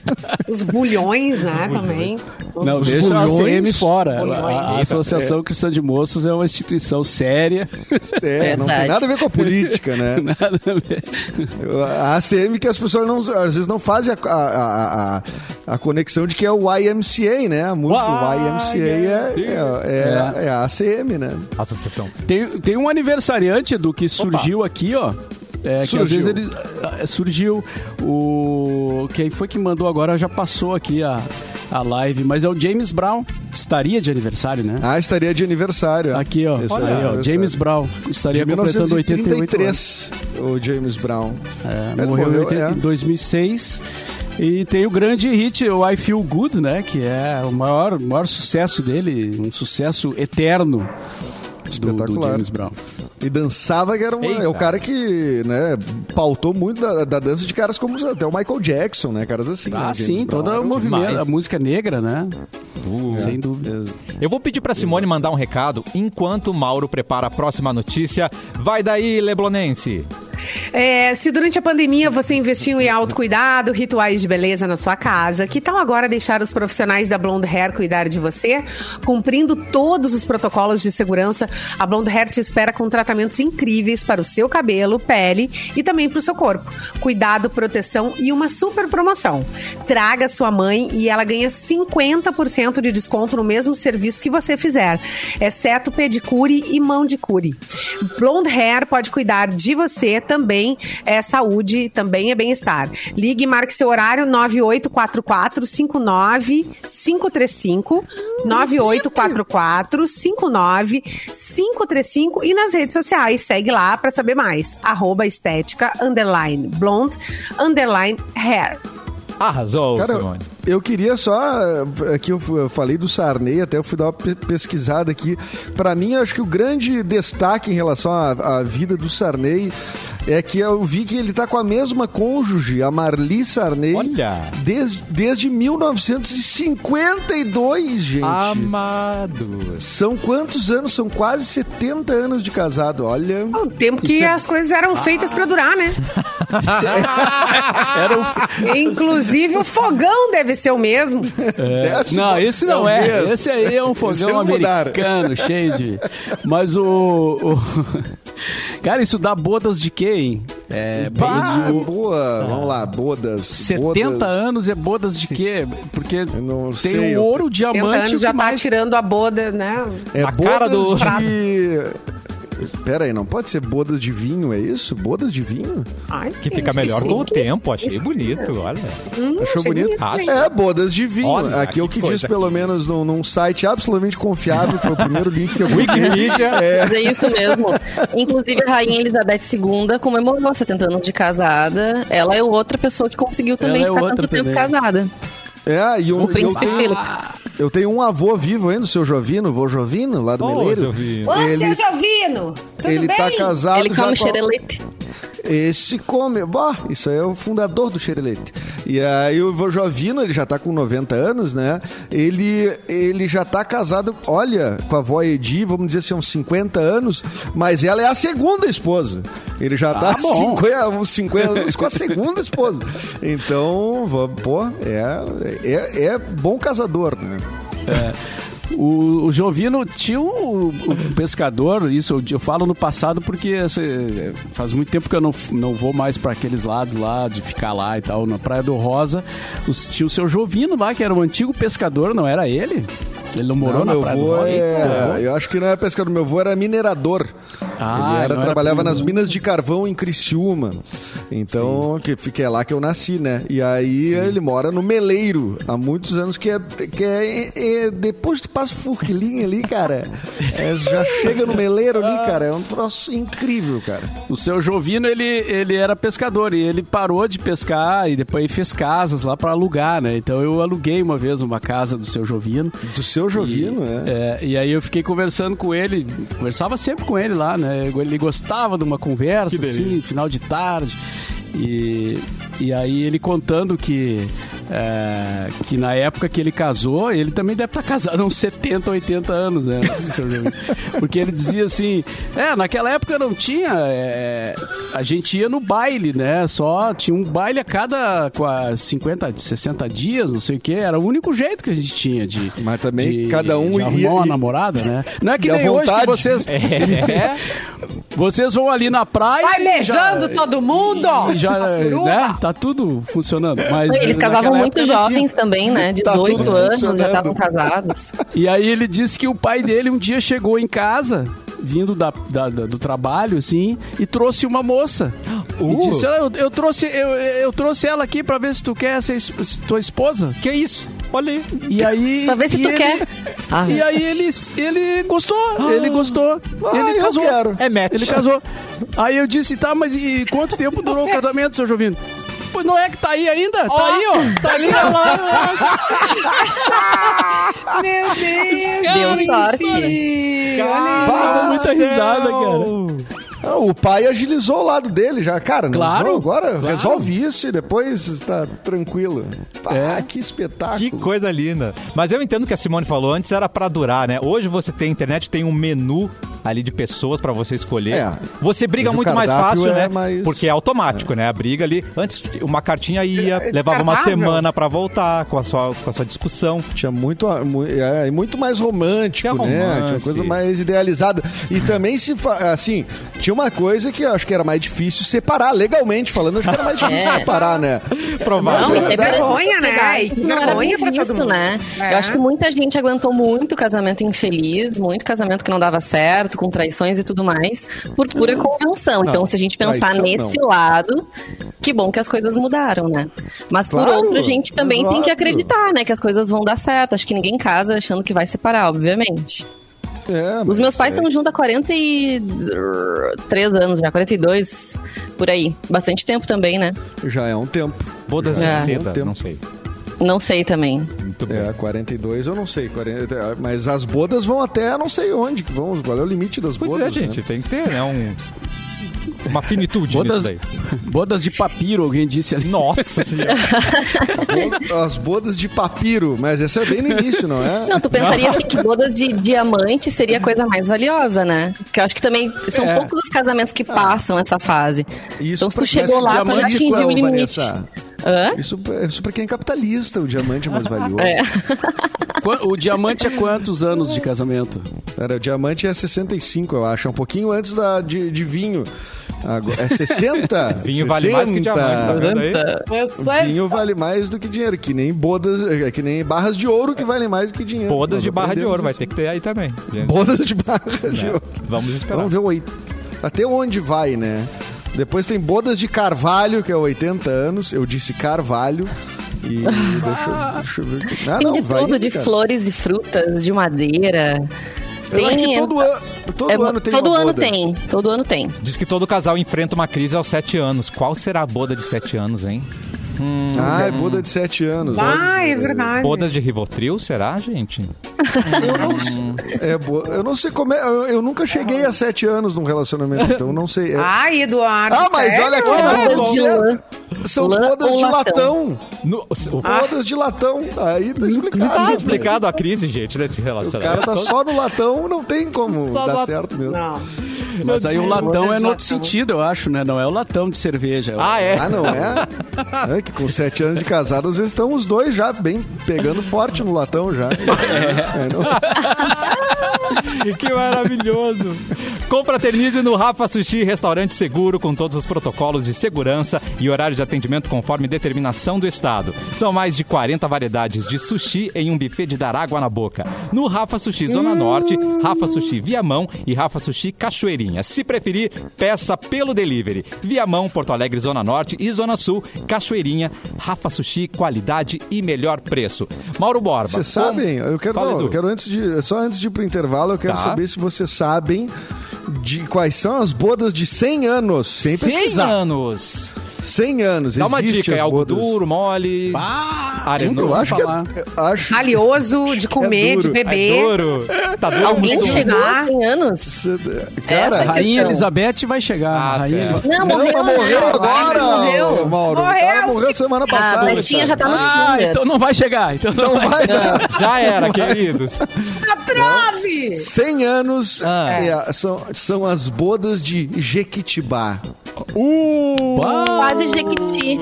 Os bulhões, né, também. Não, Os deixa a bulhões. ACM fora. A, a Associação Cristã de Moços é uma instituição séria. É, não tem Verdade. nada a ver com a política, né? Nada a ver. A ACM que as pessoas não, às vezes não fazem a, a, a, a conexão de que é o YMCA, né? A música YMCA é, é, é, é a ACM, né? Associação. Tem, tem um aniversariante do que surgiu aqui, ó. É, que às Surgiu. vezes ele ah, surgiu o quem foi que mandou agora já passou aqui a, a live, mas é o James Brown estaria de aniversário, né? Ah, estaria de aniversário. aqui ó, olha é aí, ó, aniversário. James Brown estaria de completando 88 anos. 1933, o James Brown. É, morreu, em morreu, 80 é. em 2006 e tem o grande hit o I Feel Good, né? Que é o maior, maior sucesso dele, um sucesso eterno do, do. James Brown. E dançava que era um, Eita. é o cara que, né, pautou muito da, da dança de caras como até o Michael Jackson, né? Caras assim. né, Ah, James sim, Brown. todo o movimento, demais. a música negra, né? Sem dúvida. Eu vou pedir pra Simone mandar um recado enquanto o Mauro prepara a próxima notícia. Vai daí, Leblonense. É, se durante a pandemia você investiu em autocuidado, rituais de beleza na sua casa, que tal agora deixar os profissionais da Blonde Hair cuidar de você? Cumprindo todos os protocolos de segurança, a Blonde Hair te espera com tratamentos incríveis para o seu cabelo, pele e também para o seu corpo. Cuidado, proteção e uma super promoção. Traga sua mãe e ela ganha 50% de desconto no mesmo serviço que você fizer, exceto pedicure e mão de cure. Blonde Hair pode cuidar de você também é saúde, também é bem-estar. Ligue e marque seu horário 9844 59535 9844 59535 e nas redes sociais. Segue lá para saber mais. Arroba estética underline blonde underline hair. Arrasou, Cara, Simone. eu queria só. Aqui eu falei do Sarney, até eu fui dar uma pe- pesquisada aqui. Pra mim, eu acho que o grande destaque em relação à, à vida do Sarney é que eu vi que ele tá com a mesma cônjuge, a Marli Sarney. Olha. Desde, desde 1952, gente. Amado. São quantos anos? São quase 70 anos de casado. Olha. O tempo que é- as coisas eram feitas para durar, né? Era um... Inclusive o fogão deve ser o mesmo. Desce Não, esse não é é. Esse aí é um fogão americano, cheio de. Mas o. o- Cara, isso dá bodas de quê, hein? É, Bah, bodas de- boa. Vamos lá, bodas. 70 bodas. anos é bodas de quê? Porque Eu não tem sei, eu- ouro, 70 diamante anos já tá mais... tirando a boda, né? É A cara do- de... Pera aí, não pode ser bodas de vinho, é isso? Bodas de vinho? Ai, Que gente, fica melhor com o tempo. Achei bonito, olha. Hum, Achou achei bonito? bonito, É, bodas de vinho. Olha, Aqui é o que que diz, pelo menos, num, num site absolutamente confiável. Foi o primeiro link que eu. Wikipedia. É, Mas é isso mesmo. Inclusive, a Rainha Elizabeth II comemorou 70 anos de casada. Ela é outra pessoa que conseguiu também Ela é ficar tanto tempo também. casada. É e eu, O eu, príncipe tenho, Philip. eu tenho um avô vivo ainda, o seu Jovino, vô Jovino, lá do Ô, Meleiro. Jovino. Ô, Ele- seu Jovino, tudo Ele bem? tá casado Ele come com xerelete. Esse come. Bah, isso aí é o fundador do Xerelete. E aí o Jovino, ele já tá com 90 anos, né? Ele, ele já tá casado, olha, com a avó Edi, vamos dizer assim, uns 50 anos, mas ela é a segunda esposa. Ele já tá Ah, bom. 50, uns 50 anos com a segunda esposa. Então, pô, é, é, é bom casador, né? O, o Jovino tinha um, pescador, isso eu, eu falo no passado porque esse, faz muito tempo que eu não, não vou mais para aqueles lados lá, de ficar lá e tal, na Praia do Rosa. Os, tinha o seu Jovino lá, que era um antigo pescador, não era ele? Ele não morou Não, na meu Praia Rosa? é... Eu acho que não é pescador, meu avô era minerador. Ah, ele era, não era trabalhava nas pescador. minas de carvão em Criciúma. Então, que, que é lá que eu nasci, né? E aí ele mora no Meleiro há muitos anos, que é, que é, é- depois tu passa o Furquilinha ali, cara. é, já chega no Meleiro ali, cara. É um troço incrível, cara. O seu Jovino, ele, ele era pescador e ele parou de pescar e depois fez casas lá para alugar, né? Então eu aluguei uma vez uma casa do seu Jovino. Do seu Jovino, é. É, e aí eu fiquei conversando com ele, conversava sempre com ele lá, né? Ele gostava de uma conversa, assim, final de tarde. E, e aí ele contando que, é, que na época que ele casou, ele também deve estar casado há uns 70, 80 anos, né? Porque ele dizia assim, é, naquela época não tinha, é, a gente ia no baile, né? Só tinha um baile a cada qua- 50, 60 dias, não sei o que, era o único jeito que a gente tinha de... Mas também de- cada um de arrumar ia- uma namorada, né? Não é que nem hoje que vocês... É. Vocês vão ali na praia. Vai beijando todo mundo! e já, suruba. né? Tá tudo funcionando. Mas Eles casavam muito não tinha. jovens também, né? Tá 18 tudo anos, já estavam casados. E aí ele disse que o pai dele um dia chegou em casa, vindo da, da- da- do trabalho, assim, e trouxe uma moça. Uh. E disse, "Olha, eu, eu trouxe, eu, eu trouxe ela aqui pra ver se tu quer ser es- tua esposa. Que isso? Olha aí. E aí. Pra ver se e tu ele- quer. Ah. E aí ele, ele gostou, ele gostou. Ah, ele casou. quero. É match. Ele casou. Aí eu disse, tá, mas e quanto tempo durou o casamento, seu Jovino? Pois não é que tá aí ainda? Tá aí, ó. Tá ali, ó. Meu Deus! Deu sorte. Dá muita risada, cara. Ah, O pai agilizou o lado dele já, cara. não, Claro, vamos agora claro. resolve isso e depois tá tranquilo. Ah, É. que espetáculo. Que coisa linda. Mas eu entendo que a Simone falou antes era pra durar, né? Hoje você tem internet, tem um menu ali de pessoas pra você escolher. É. Você briga muito mais fácil, é né? mais- Porque é automático, né? A briga ali. Antes, uma cartinha ia, levava uma semana pra voltar com a sua, com a sua discussão. Tinha muito, mu- é, muito mais romântico, Tinha né? Tinha uma coisa mais idealizada. E também se assim, tinha uma coisa que eu acho que era mais difícil separar, legalmente falando, acho que era mais difícil É. separar, né? É Não, verdade. até vergonha, né? que Não era vergonha bem visto, né? É. Eu acho que muita gente aguentou muito casamento infeliz, muito casamento que não dava certo, com traições e tudo mais, por pura convenção. Então, se a gente pensar nesse não. lado, que bom que as coisas mudaram, né? Mas por Claro, outro, a gente também tem que acreditar, né? Que as coisas vão dar certo. Acho que ninguém casa achando que vai separar, obviamente. É, Os meus pais é- estão juntos há 43 anos já, 42, por aí. Bastante tempo também, né? Já é um tempo. Bodas de É. seda, Tempo. não sei. Não sei também. Muito bem. É, 42 eu não sei. 40, mas as bodas vão até não sei onde que vão. Qual é o limite das Pois bodas? é, gente, né? tem que ter, né? Um, uma finitude Bodas, bodas de papiro, alguém disse ali. Nossa senhora. As bodas de papiro, mas essa é bem no início, não é? Não, tu pensaria assim que boda de diamante seria a coisa mais valiosa, né? Porque eu acho que também são É. poucos os casamentos que passam essa fase. Isso então, se tu chegou lá, tu já atingiu o limite. Vanessa. Hã? Isso, isso pra quem é capitalista, o diamante é mais valioso. É. O diamante é quantos anos de casamento? Era, o diamante é 65, eu acho. É um pouquinho antes da, de, de vinho. Agora, é 60? Vinho vale mais que diamante, tá vendo aí? Vinho vale mais do que dinheiro, que nem bodas, é, que nem barras de ouro que valem mais do que dinheiro. Bodas Nós de barra de ouro, vai isso. ter que ter aí também. gente. Bodas de barra de Né? ouro. Vamos esperar. Vamos ver o até onde vai, né? Depois tem bodas de carvalho, que é 80 anos. Eu disse carvalho. E deixa, eu- deixa eu ver. aqui. Ah, Tem não, de vai tudo, de cara. flores e frutas, de madeira. Eu acho que Tem- todo, an todo É, ano tem todo uma ano boda. tem, todo ano tem. Diz que todo casal enfrenta uma crise aos sete anos. Qual será a boda de sete anos, hein? Ah, é boda de 7 anos. Ah, é verdade. Bodas de Rivotril, será, gente? Eu não, é, bo- eu não sei como é. Eu, eu nunca cheguei a 7 anos num relacionamento, então não sei. É- Ai, Eduardo. ah, mas sério? olha aqui, lã. São Lã bodas de latão? latão. No, o, Bodas de latão. Aí tá explicado. tá explicado a crise, gente, desse O relacionamento. cara tá só no latão, não tem como Só dar lat- certo mesmo. Não. Mas aí o latão é no outro sentido, eu acho, né? Não é o latão de cerveja. Ah, é? Ah, não é? É que com sete anos de casado, às vezes estão os dois já bem pegando forte no latão já. É, não- Que maravilhoso! Confraternize no Rafa Sushi, restaurante seguro com todos os protocolos de segurança e horário de atendimento conforme determinação do Estado. São mais de 40 variedades de sushi em um buffet de dar água na boca. No Rafa Sushi Zona Norte, Rafa Sushi Viamão e Rafa Sushi Cachoeirinha. Se preferir, peça pelo delivery. Viamão, Porto Alegre, Zona Norte e Zona Sul, Cachoeirinha, Rafa Sushi, qualidade e melhor preço. Mauro Borba. Vocês sabem, eu quero, não, eu quero antes de, só antes de ir pro intervalo, eu quero Tá. saber se vocês sabem de quais são as bodas de 100 anos, sem 100 pesquisar. anos. 100 anos, Dá uma dica, é algo bodas. duro, mole, Ah, arenoso. Eu acho que falar. é, eu acho Valioso de comer, de duro. É beber. duro. Tá duro Alguém há 100 anos? Cara, Essa Rainha. Elizabeth vai chegar. Ah, Rainha. Elizabeth. Não, Não, morreu, mas morreu né? agora, Morreu. Mauro. Morreu. Ela morreu semana A passada. Betinha já tá no Ah, Tinder. então não vai chegar. Então não, Não vai. vai. Já era, queridos. A trave! 100 anos Ah. é são, são as bodas de Jequitibá. Uh! Quase Jequiti.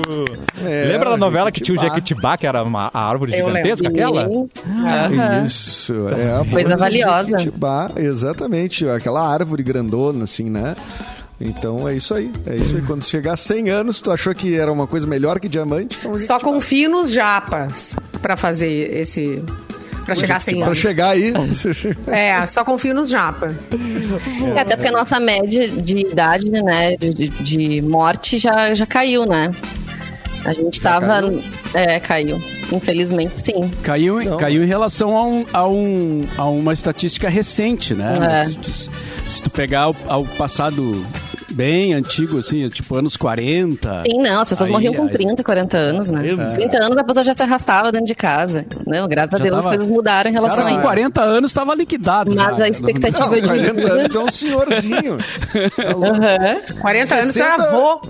É, Lembra da novela que tinha o Jequitibá. Jequitibá, que era uma a árvore Eu gigantesca, Sim. aquela? Aham. Isso, é a Coisa valiosa. Jequitibá, exatamente, aquela árvore grandona, assim, né? Então é isso aí, é isso aí. Quando chegar a 100 anos, tu achou que era uma coisa melhor que diamante? Então, Só Jequitibá. confio nos japas pra fazer esse. Pra chegar a 100 Pra anos. chegar aí. É, só confio nos japa. É, Até porque a nossa média de idade, né, de, de- morte já, já caiu, né? A gente tava. caiu? É, caiu. Infelizmente, sim. Caiu, Não. caiu em relação a, um, a, um, a uma estatística recente, né? É. Se, tu, se tu pegar o, ao passado bem antigo, assim, tipo anos 40. Sim, não, as pessoas Aí- morriam com aí- 30, 40 anos, né? É. 30 anos a pessoa já se arrastava dentro de casa. Não, graças a Já Deus tava- as coisas mudaram em relação Cara, a com isso. 40 anos estava liquidado. Mas já. a expectativa Não, de 40 vida. anos, tu é um senhorzinho. Tá louco. Aham. 40 anos tu 60 era avô.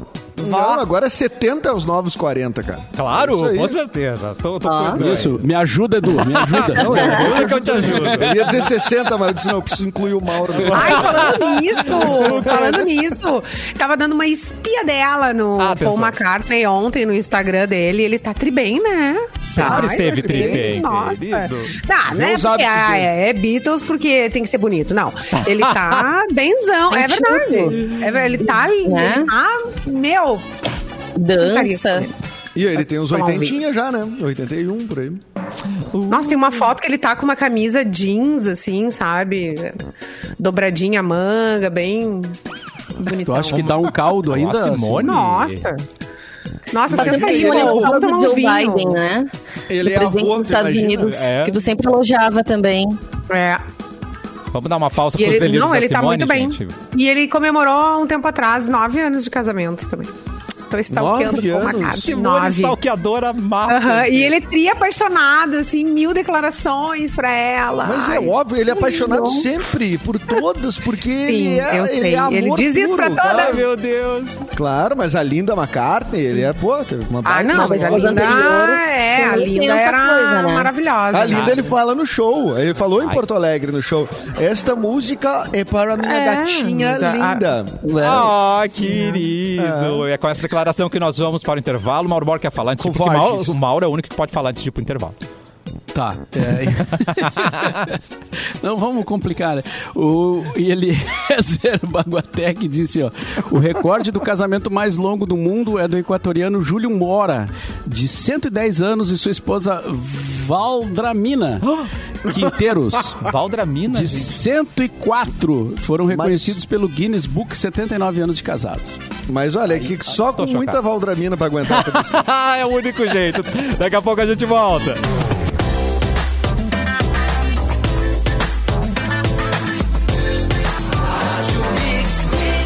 Não, agora é 70 é os novos 40, cara. Claro, aí. com certeza. Tô, tô cuidando. Isso, me ajuda, Edu, me ajuda. Não, eu, que eu te ajudo. eu ia dizer 60, mas eu disse, não, eu preciso incluir o Mauro. Ai, falando nisso, falando nisso, tava dando uma espia dela no Ah. Paul McCartney ontem no Instagram dele. Ele tá tri bem, né? Sempre Ai, esteve tá tri bem, Nossa. querido. Tá, Vê não é porque ah, é, é Beatles porque tem que ser bonito. Não, ele tá benzão, é verdade. É, ele tá, Né? ele tá, meu, Dança. E ele tem uns Tomar um 80 já, né? 81 por aí. Nossa, tem uma foto que ele tá com uma camisa jeans, assim, sabe? Dobradinha a manga, bem Tu bonitão. acha que dá um caldo ainda? Nossa, Simone. Nossa. Nossa, Simone vamos falando tomar do um Joe vinho. Biden, né? Ele o é presidente avô, dos Estados imagina? Unidos, É. que tu sempre elogiava também. É. Vamos dar uma pausa E com os ele, delírios não, da ele tá Simone, muito bem. gente. E ele comemorou há um tempo atrás nove anos de casamento também. Tô stalkeando com uma de Simone nove. stalkeadora massa. Aham, E ele é tri apaixonado, assim, mil declarações pra ela. Mas é Ai, óbvio, ele é apaixonado lindo. sempre por todas, porque ele é, eu ele sei. é amor Ele diz isso pra puro, todas. cara. Ai, meu Deus. Claro, mas a Linda McCartney, ele é, pô, teve uma Ah, não, mas a Linda, é, a Linda era coisa, né? maravilhosa. A Linda ele fala no show, ele falou em. Porto Alegre no show. Esta música é para minha É, gatinha linda. Ah, querido. É com essa declaração que nós vamos para o intervalo. O Mauro Borba quer falar antes, porque o Mauro, o Mauro é o único que pode falar antes de ir pro intervalo. Tá. é. Não vamos complicar, né? O Eliezer Baguatec disse, ó, o recorde do casamento mais longo do mundo é do equatoriano Júlio Mora, de 110 anos, e sua esposa Valdramina Quinteiros, Valdramina. de gente. 104, foram reconhecidos pelo Guinness Book 79 anos de casados. Mas olha, que só com tô muita chocado. Valdramina pra aguentar é o único jeito. Daqui a pouco a gente volta.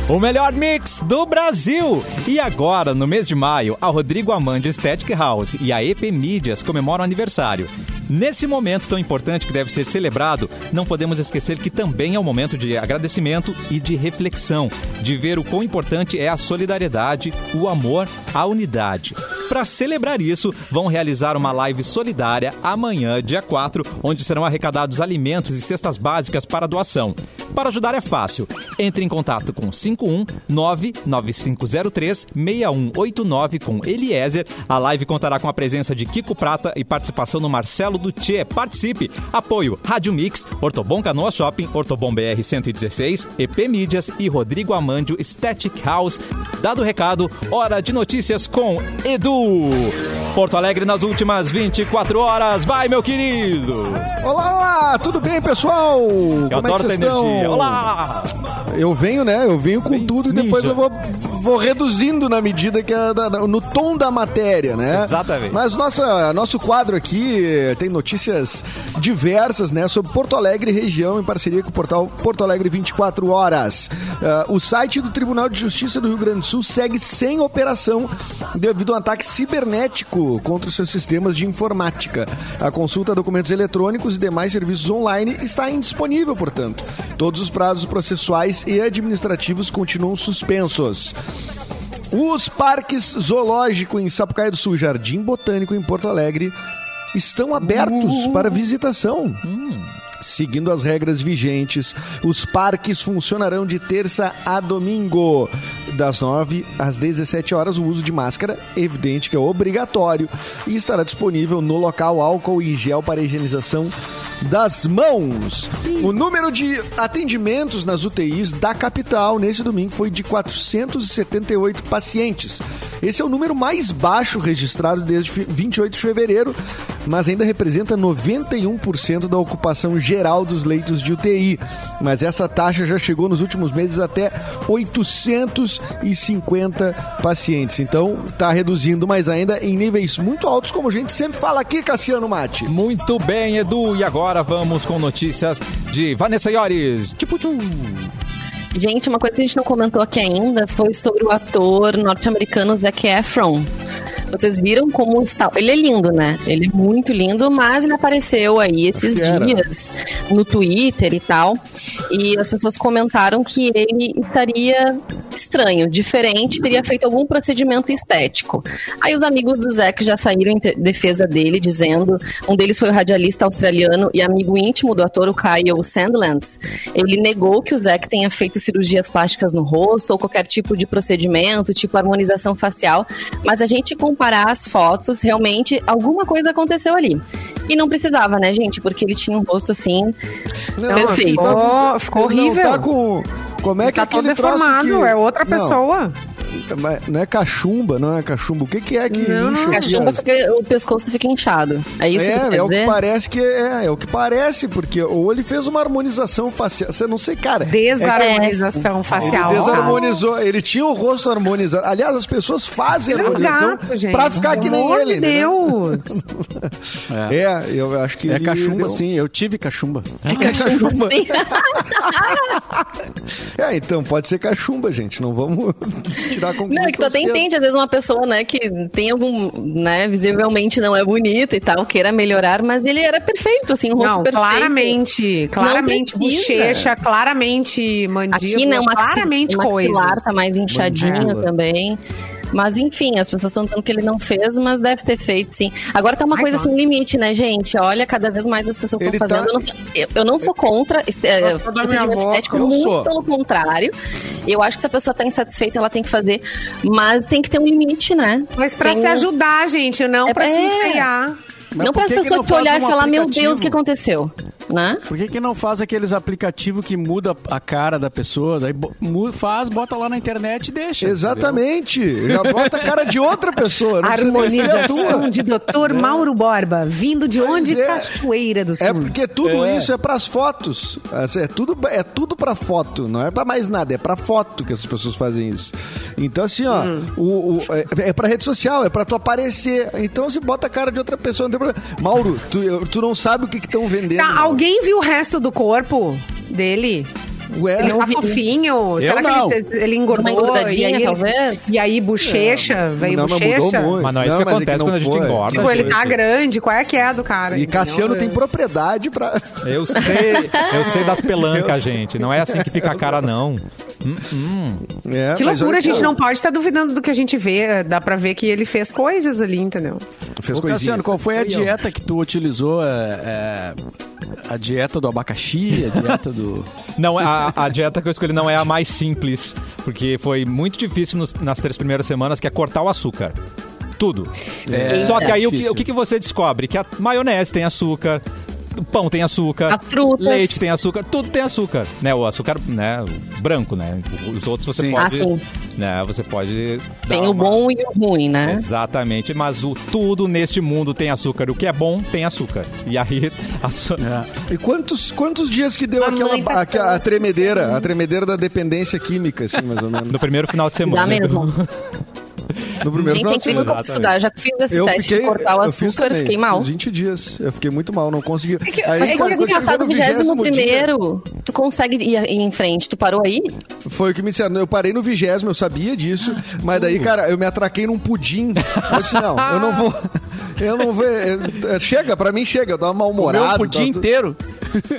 O melhor mix do Brasil! E agora, no mês de maio, a Rodrigo Amandi Aesthetic House e a EP Mídias comemoram aniversário. Nesse momento tão importante que deve ser celebrado, não podemos esquecer que também é um momento de agradecimento e de reflexão, de ver o quão importante é a solidariedade, o amor, a unidade. Para celebrar isso, vão realizar uma live solidária amanhã, dia 4, onde serão arrecadados alimentos e cestas básicas para doação. Para ajudar é fácil. Entre em contato com 51 99503 6189 com Eliezer. A live contará com a presença de Kiko Prata e participação do Marcelo Dutier. Participe! Apoio Rádio Mix, Ortobon Canoa Shopping, Ortobon BR 116, EP Mídias e Rodrigo Amandio Static House. Dado o recado, hora de notícias com Edu. Porto Alegre nas últimas 24 horas. Vai, meu querido! Olá, olá, tudo bem, pessoal? Eu Como é que adoro vocês energia. Olá! Eu venho, né? Eu venho com tudo e ninja. depois eu vou, vou reduzindo na medida que é da- no tom da matéria, né? Exatamente. Mas nossa, nosso quadro aqui eh, tem notícias diversas, né? Sobre Porto Alegre e região em parceria com o portal Porto Alegre 24 Horas. Ah, o site do Tribunal de Justiça do Rio Grande do Sul segue sem operação devido a um ataque cibernético contra os seus sistemas de informática. A consulta a documentos eletrônicos e demais serviços online está indisponível, portanto. Todos os prazos processuais e administrativos continuam suspensos. Os parques zoológico em Sapucaia do Sul, Jardim Botânico em Porto Alegre estão abertos para visitação. Seguindo as regras vigentes, os parques funcionarão de terça a domingo, das 9 às 17 horas. O uso de máscara, evidente que é obrigatório, e estará disponível no local álcool e gel para higienização das mãos. O número de atendimentos nas UTIs da capital nesse domingo foi de 478 pacientes. Esse é o número mais baixo registrado desde fe- 28 de fevereiro, mas ainda representa 91% da ocupação geral dos leitos de UTI. Mas essa taxa já chegou nos últimos meses até 850 pacientes. Então está reduzindo, mas ainda em níveis muito altos, como a gente sempre fala aqui, Cassiano Mate. Muito bem, Edu. E agora vamos com notícias de Vanessa Iores. Tipo, tchu. Gente, uma coisa que a gente não comentou aqui ainda foi sobre o ator norte-americano Zac Efron. Vocês viram como está. Ele é lindo, né? Ele é muito lindo, mas ele apareceu aí esses dias no Twitter e tal. E as pessoas comentaram que ele estaria estranho, diferente, teria feito algum procedimento estético. Aí os amigos do Zac já saíram em defesa dele, dizendo. Um deles foi o radialista australiano e amigo íntimo do ator, o Kyle Sandlands. Ele negou que o Zac tenha feito cirurgias plásticas no rosto ou qualquer tipo de procedimento, tipo harmonização facial, mas a gente comparar as fotos, realmente alguma coisa aconteceu ali. E não precisava, né, gente? Porque ele tinha um rosto assim. Não, Perfeito. tá Ficou ele horrível. Não tá com... Como é que tá aquele troço deformado, que... é outra Não, pessoa. mas não é cachumba, não é cachumba. O que, que é que Não, não. incha Cachumba, as- fica, o pescoço fica inchado. É isso que É, quer é o que parece que é, é o que parece, porque ou ele fez uma harmonização facial, você não sei, cara. Desarmonização Ele facial. desarmonizou, ele tinha o rosto harmonizado. Aliás, as pessoas fazem Ele é um harmonização gato, pra ficar que nem ele, né? Deus. É, eu acho que É ele cachumba, deu- sim. Eu tive cachumba. É cachumba. Sim. É, então pode ser cachumba, gente. Não vamos a conclusão. Não, é que tu até entende, às vezes, uma pessoa, né, que tem algum, né, visivelmente não é bonita e tal, queira melhorar, mas ele era perfeito, assim, o rosto Não, perfeito. claramente, claramente bochecha, claramente mandíbula, Aqui, né, claramente maxilar coisas. tá mais inchadinho Mandíbula. também. Mas enfim, as pessoas estão dizendo que ele não fez, mas deve ter feito sim. Agora tá uma Ai, coisa sem limite, né, gente? Olha, cada vez mais as pessoas estão tá- fazendo. Eu, não sou, eu- eu não sou contra este- é, Gostou da minha procedimento boca? estético, Eu muito sou. pelo contrário. Eu acho que se a pessoa tá insatisfeita, ela tem que fazer, mas tem que ter um limite, né? Mas pra Tem se ajudar, gente, não É- pra se é. enfeiar. Mas não para as pessoas que olhar faz e um falar, meu Deus, o que aconteceu? Né? Por que, que não faz aqueles aplicativos que muda a cara da pessoa? Daí faz, bota lá na internet e deixa. Exatamente. Já bota a cara de outra pessoa. Não. Harmonização de Dr. Mauro Borba, vindo de Pois onde? é. Cachoeira do Sul. É porque tudo É. isso é pras fotos. Assim, É tudo, é tudo pra foto, não é pra mais nada, é pra foto que essas pessoas fazem isso. Então, assim, ó, Hum. o, o- é, é pra rede social, é pra tu aparecer. Então, se bota a cara de outra pessoa, não tem problema. Mauro, tu, eu- tu não sabe o que estão vendendo. Tá, alguém viu o resto do corpo dele? Ué, Ele tá vi. fofinho? Será não. que ele, ele engordou? Uma engordadinha, e aí, talvez? E aí, bochecha? Veio não, mas bochecha? mudou muito. Mas não é isso que mas acontece não quando a gente foi. engorda. Tipo, ele tá Foi. grande, qual é que é do cara? E Cassiano entendeu? tem propriedade pra. Eu sei, eu sei das pelancas, gente. Não é assim que fica a cara, não. É, Que loucura, a gente não pode estar duvidando do que a gente vê. Dá pra ver que ele fez coisas ali, entendeu? Fez Ô, coisinha. Cassiano, qual foi a dieta que tu utilizou? É, é, a dieta do abacaxi, a dieta do... Não, a, a dieta que eu escolhi não é a mais simples, porque foi muito difícil nos- nas três primeiras semanas, que é cortar o açúcar. Tudo. É, Só que aí o que, o que você descobre? Que a maionese tem açúcar, pão tem açúcar, As frutas. leite tem açúcar, tudo tem açúcar, né? O açúcar, né, o branco, né? Os outros você Sim. pode, Ah, né, você pode Tem o uma- bom e o ruim, né? Exatamente, mas o tudo neste mundo tem açúcar. O que é bom tem açúcar. E aí É. E quantos, quantos dias que deu A aquela tá a, a tremedeira, a tremedeira da dependência química, assim, mais ou menos. no primeiro final de semana. Dá mesmo. No primeiro Gente, é incrível como estudar. Já fiz esse Eu teste fiquei, de cortar o eu fiz açúcar, também, fiquei mal. uns 20 dias. Eu fiquei muito mal, não consegui. que- Aí, mas Aí quando quando chegou passado no o 21 vigésimo dia- primeiro, tu consegue ir ir em frente. Tu parou aí? Foi o que me disseram. Eu parei no vigésimo, eu sabia disso. Mas daí, cara, eu me atraquei num pudim. Eu disse, não, eu não vou... Eu não é, Chega, pra mim chega. Eu tava Comeu mal-humorado. o pudim tava- inteiro.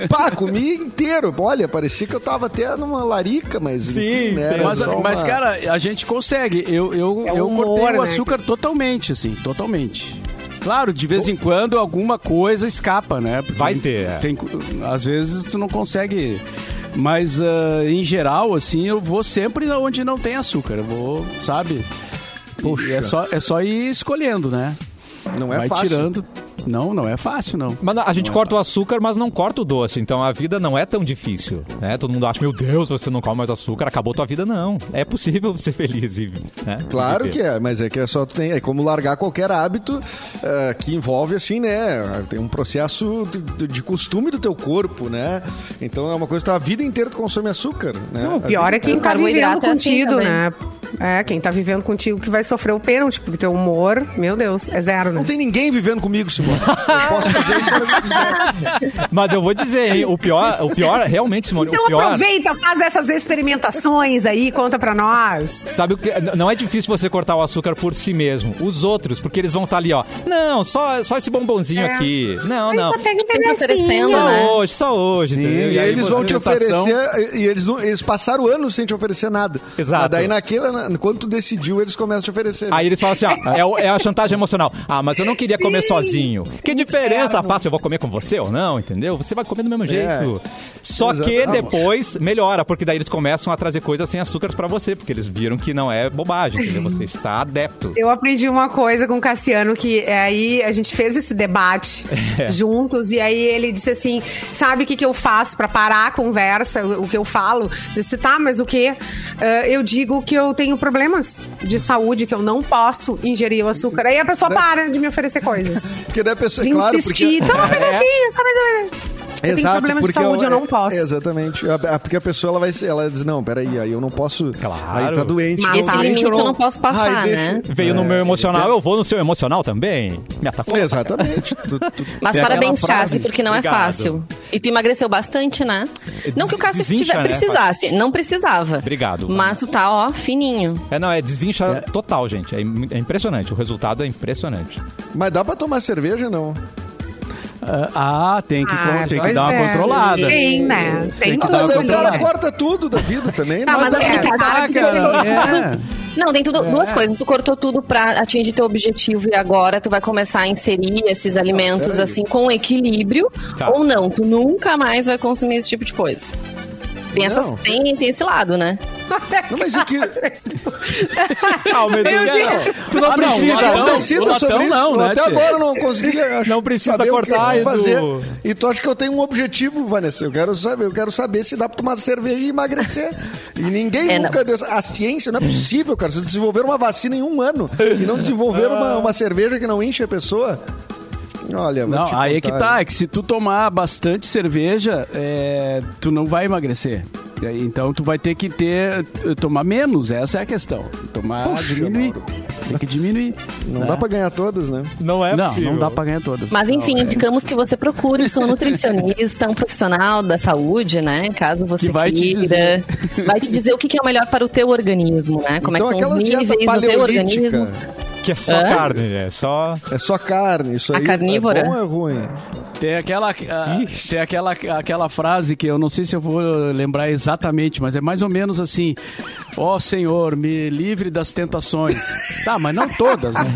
Pá, comi inteiro. Olha, parecia que eu tava até numa larica, mas... Sim, enfim, né, era Mas, só mas, uma- cara, a gente consegue. Eu, eu, É eu humor, cortei né? o açúcar totalmente, assim, totalmente. Claro, de vez em quando alguma coisa escapa, né? Porque Vai ter, é. tem- às vezes tu não consegue. Mas ah, em geral, assim, eu vou sempre onde não tem açúcar. Eu vou, sabe? E. É só, é só ir escolhendo, né? Não é Vai fácil. tirando. Não, não é fácil, não. Mas a gente Não é corta o açúcar, mas não corta o doce. Então a vida não é tão difícil. Né? Todo mundo acha, meu Deus, você não come mais açúcar, acabou tua vida. Não. É possível ser feliz. E, né? Claro que é, mas é que é só tu tem, é como largar qualquer hábito eh, que envolve assim, né? Tem um processo de, de costume do teu corpo, né? Então é uma coisa que a vida inteira tu consome açúcar, né? Não, o pior é quem O tá vivendo é assim contigo, também. né? É, quem tá vivendo contigo que vai sofrer o pênalti, porque teu humor, meu Deus, é zero, né? Não tem ninguém vivendo comigo, Simone. Eu posso fazer isso quando eu quiser. Mas eu vou dizer, hein, o pior, o pior realmente, Simone, Então o pior. aproveita, faz essas experimentações aí, conta pra nós. Sabe o que? Não é difícil você cortar o açúcar por si mesmo. Os outros, porque eles vão estar ali, ó. Não, só, só esse bombonzinho É. aqui. Não, Aí não. só pega um oferecendo. Só né? hoje, só hoje. Sim, entendeu? E aí eles vão te oferecer, e eles, não- eles passaram anos sem te oferecer nada. Exato. Mas daí naquele, na- quando tu decidiu, eles começam a te oferecer. né? Aí eles falam assim, ó, é, é a chantagem emocional. Ah, mas eu não queria comer sozinho. Que diferença faz se eu vou comer com você ou não, entendeu? Você vai comer do mesmo jeito. Só que Exato. depois melhora, porque daí eles começam a trazer coisas sem açúcar pra você, porque eles viram que não é bobagem, entendeu? Você está adepto. Eu aprendi uma coisa com o Cassiano, que é aí a gente fez esse debate É. juntos, e aí ele disse assim: sabe o que, que eu faço pra parar a conversa? O, que eu falo? Eu disse, tá, mas o que? eu digo que eu tenho problemas de saúde, que eu não posso ingerir o açúcar. Aí a pessoa para de me oferecer coisas. Porque daí a pessoa, De é claro, insistir, porque... toma um pedacinho, toma um pedacinho. Eu tenho problema de saúde, eu, não posso. Exatamente. Porque a pessoa ela vai ser- ela diz, não, peraí, aí eu não posso. Claro. Aí tá doente. Mas Esse limite eu não posso passar, Ai, né? Veio no meu emocional, eu vou no seu emocional também. Me atacou. Exatamente. Tu- tu- Mas Tem parabéns. Cassi, porque não Obrigado. é fácil. E tu emagreceu bastante, né? Não que o Cassi Desincha, tiver, né? precisasse, não precisava. Obrigado. Mas tu tá, ó, fininho. É, não, é desincha total, gente. É, é impressionante. O resultado é impressionante. Mas dá pra tomar cerveja, não? Ah, tem que, Ah, tem que dar uma é. controlada. Tem, né? Tem que tudo. Mas uma daí o cara controlada. corta tudo da vida também, Tá, né? mas assim, é, cara, é. Não, tem tudo, duas coisas. Tu cortou tudo pra atingir teu objetivo e agora tu vai começar a inserir esses alimentos peraí. assim com equilíbrio Tá. ou não. Tu nunca mais vai consumir esse tipo de coisa. Tem, essas, Não. tem, tem esse lado, né? Não, mas o que... Ah, meu Deus. Tu não Ah, não, precisa, não, latão- precisa o latão sobre isso. não, né, Até tchê? agora eu não consegui acho, Não precisa saber cortar, fazer. Edu. E tu acha que eu tenho um objetivo, Vanessa? Eu quero saber, eu quero saber se dá pra tomar cerveja e emagrecer. E ninguém É, nunca deu. A ciência não é possível, cara. Vocês desenvolveram uma vacina em um ano e não desenvolveram uma, uma cerveja que não enche a pessoa. Olha, vou Não, aí é que tá, é que se tu tomar bastante cerveja, é, tu não vai emagrecer. Então tu vai ter que ter tomar menos, essa é a questão. Tomar, Puxa, diminuir. Mauro. Tem que diminuir. Não né? dá pra ganhar todas, né? Não é Não, possível. não dá pra ganhar todas. Mas enfim, Não, é. indicamos que você procure o seu nutricionista, um profissional da saúde, né? Caso você Que vai te queira. dizer. Vai te dizer o que é o melhor para o teu organismo, né? Como então é que estão os níveis do teu organismo. Que é só Hã? carne, é só... é só carne. Isso A aí carnívora? é bom ou é ruim? Tem aquela, ah, tem aquela, aquela frase que eu não sei se eu vou lembrar exatamente, mas é mais ou menos assim: Ó Senhor, me livre das tentações. Tá, mas não todas, né?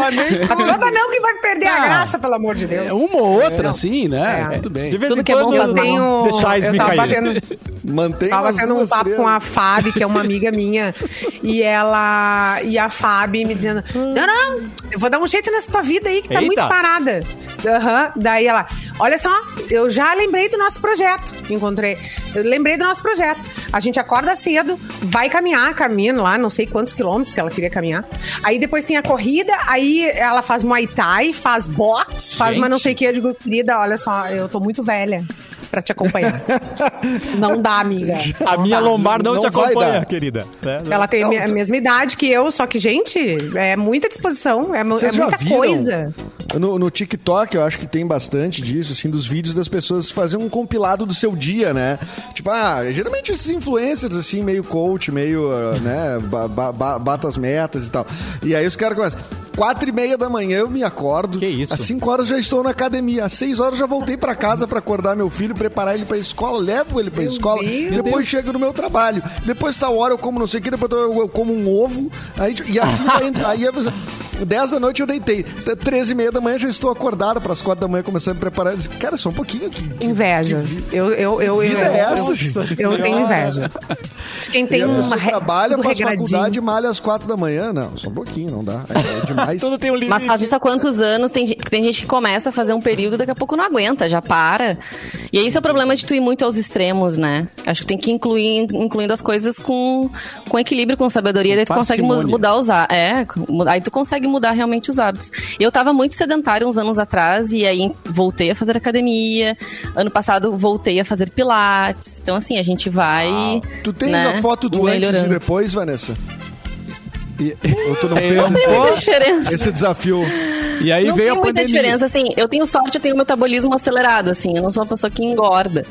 Mas nem tudo. Toda não que vai perder a Ah, graça, pelo amor de Deus. É uma ou outra, assim, né? É. Tudo bem. De vez Tudo em que é bom quando eu tenho, deixar eu tava cair. batendo, Mantém tava tendo um papo três. com a Fábio, que é uma amiga minha, e ela e a Fábio me dizendo: Não, não, eu vou dar um jeito nessa tua vida aí que tá Eita. muito parada. Aham. Daí ela, olha só, eu já lembrei do nosso projeto. Encontrei. Eu lembrei do nosso projeto. A gente acorda cedo, vai caminhar, caminhando lá, não sei quantos quilômetros que ela queria caminhar. Aí depois tem a corrida, aí ela faz Muay Thai, faz boxe, faz Gente. mas não sei o que. Eu digo, querida, olha só, eu tô muito velha pra te acompanhar. não dá, amiga. A Não minha dá. lombar não, Não te acompanha, querida. É, Ela tem Não, a a mesma idade que eu, só que, gente, é muita disposição, é, é muita coisa. No, no TikTok, eu acho que tem bastante disso, assim, dos vídeos das pessoas fazendo um compilado do seu dia, né? Tipo, ah, geralmente esses influencers, assim, meio coach, meio, ah, né, ba- ba- ba- bata as metas e tal. E aí os caras começam. Quatro e meia da manhã eu me acordo. Que isso? Às cinco horas já estou na academia. Às seis horas já voltei pra casa pra acordar meu filho, preparar ele pra escola, levo ele pra Meu escola. Deus. Depois chego no meu trabalho. Depois tá hora eu como não sei o que, depois eu eu como um ovo. Aí, e assim vai indo. Aí você- 10 da noite eu deitei. 13 e meia da manhã já estou acordado para as 4 da manhã começando a me preparar. Eu disse, Cara, só um pouquinho. Que, que- Inveja. Eu, eu, eu, vida eu, é essa, eu, gente? eu tenho inveja. De quem tem uma re- trabalha, faz faculdade e malha às 4 da manhã. Não, só um pouquinho, não dá. É, é demais. Tudo tem um limite. Mas faz isso há quantos anos? Tem, tem gente que começa a fazer um período e daqui a pouco não aguenta, já para. E aí esse é o problema de tu ir muito aos extremos, né? Acho que tem que incluir incluindo as coisas com, com equilíbrio, com sabedoria, daí tu consegue mudar os hábitos. É, aí tu consegue mudar realmente os hábitos. Eu tava muito sedentária uns anos atrás e aí voltei a fazer academia. Ano passado voltei a fazer pilates. Então assim, a gente vai. Tu tens né, a foto do antes e melhorando. depois, Vanessa? E, Ou tu não É, fez esse- esse desafio? E aí não veio tem muita pandemia. diferença, assim. Eu tenho sorte, eu tenho um metabolismo acelerado, assim. Eu não sou uma pessoa que engorda.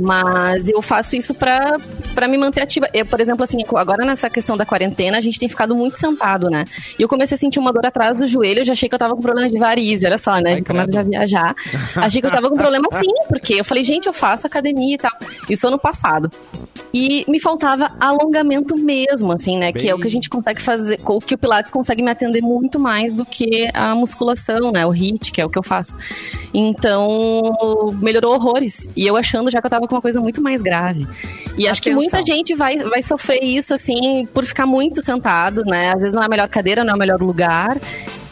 Mas eu faço isso pra, pra me manter ativa. Eu, por exemplo, assim, agora nessa questão da quarentena, a gente tem ficado muito sentado, né? E eu comecei a sentir uma dor atrás do joelho, eu já achei que eu tava com problema de varize, olha só, né? Começa já a viajar. Achei que eu tava com problema sim, porque eu falei, gente, eu faço academia e tal. Isso ano passado. E me faltava alongamento mesmo, assim, né? Que é o que a gente consegue fazer, o que o Pilates consegue me atender muito mais do que a musculação, né? O HIIT, que é o que eu faço. Então, melhorou horrores. E eu achando já que eu tava com uma coisa muito mais grave. E acho que Atenção. muita gente vai, vai sofrer isso, assim, por ficar muito sentado, né? Às vezes não é a melhor cadeira, não é o melhor lugar.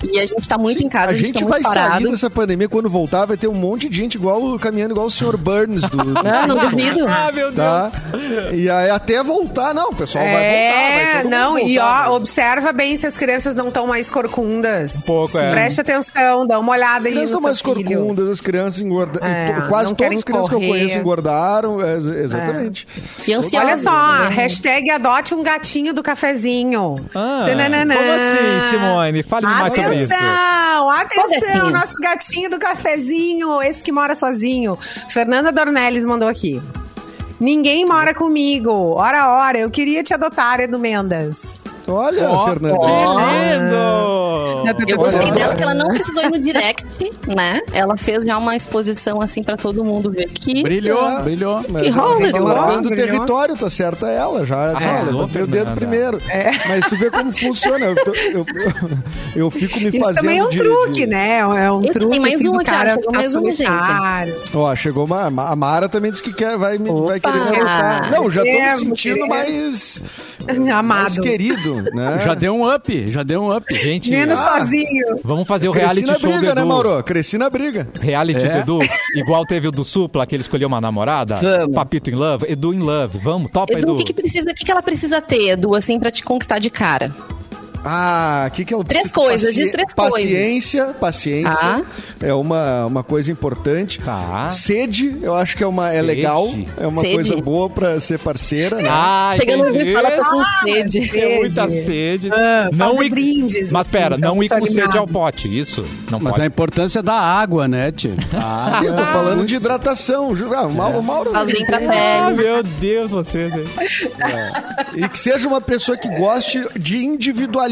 E a gente tá muito Sim, em casa, a gente, tá vai muito sair parado. dessa pandemia quando voltar, vai ter um monte de gente igual caminhando igual o Sr. Burns do, do Não, não duvido. Ah, meu Deus. Tá? E aí até voltar, não, o pessoal vai voltar. Vai É, não, e voltar, ó, vai. observa bem se as crianças não estão mais corcundas. Um pouco, é. Preste atenção, dá uma olhada As aí no crianças estão mais filho. corcundas, as crianças engordaram. É, quase todas as crianças que eu correr. conheço engordaram. é, exatamente. E ansiosa. Olha só, né? hashtag adote um gatinho do cafezinho. Ah, Tananana. como assim, Simone? Fale mais sobre isso. Atenção, atenção, nosso gatinho do cafezinho, esse que mora sozinho. Fernanda Dornelles mandou aqui. Ninguém mora comigo. Ora, ora, eu queria te adotar, Edu Mendes. Olha, Ó, Fernanda. Que lindo! Eu gostei dela que ela não precisou ir no direct, né? Ela fez já uma exposição assim pra todo mundo ver que Brilhou, É. brilhou. Mas Que rola, tá marcando o território, tá certa ela já. Só, Arrasou, levantei o dedo primeiro. Mas tu vê como funciona. Eu, tô- eu, eu fico me Isso fazendo também é um de- truque, de- né? É um truque tem mais assim, uma aqui, ó, cara chegou que mais uma, gente. Ó, chegou uma. A Mara também disse que quer, vai, me, vai querer me adotar. Não, já tô É, me sentindo porque- mais, mais Amado. querido, né? Já deu um up, já deu um up. Gente, Menos Ah. sozinho. vamos fazer o Cresci reality na show do briga, Edu. né, Mauro? Cresci na briga. Reality É. do Edu, igual teve o do Supla, que ele escolheu uma namorada. Vamos. Papito in Love. Edu in Love. Vamos, topa, Edu, Edu. o que, que precisa, o que, que ela precisa ter, Edu, assim, pra te conquistar de cara? Ah, o que que ela Três precisa? coisas, diz três coisas. Paciência, paciência. Ah. É uma, uma coisa importante. Tá. Sede, eu acho que é, uma, é Sede. legal. É uma Sede. coisa boa pra ser parceira, né? Ah, Chega no entendi. fala, tô com sede. Tem muita sede. Ah, não ir... brindes, Mas pera, não ir com sede ao pote, isso? Não Mas pode. a importância da água, né, tio? A Sim, eu tô falando de hidratação. Ah, o Mauro, o Mauro Faz bem pra Ah, pele. meu Deus, vocês. hein? E que seja uma pessoa que goste de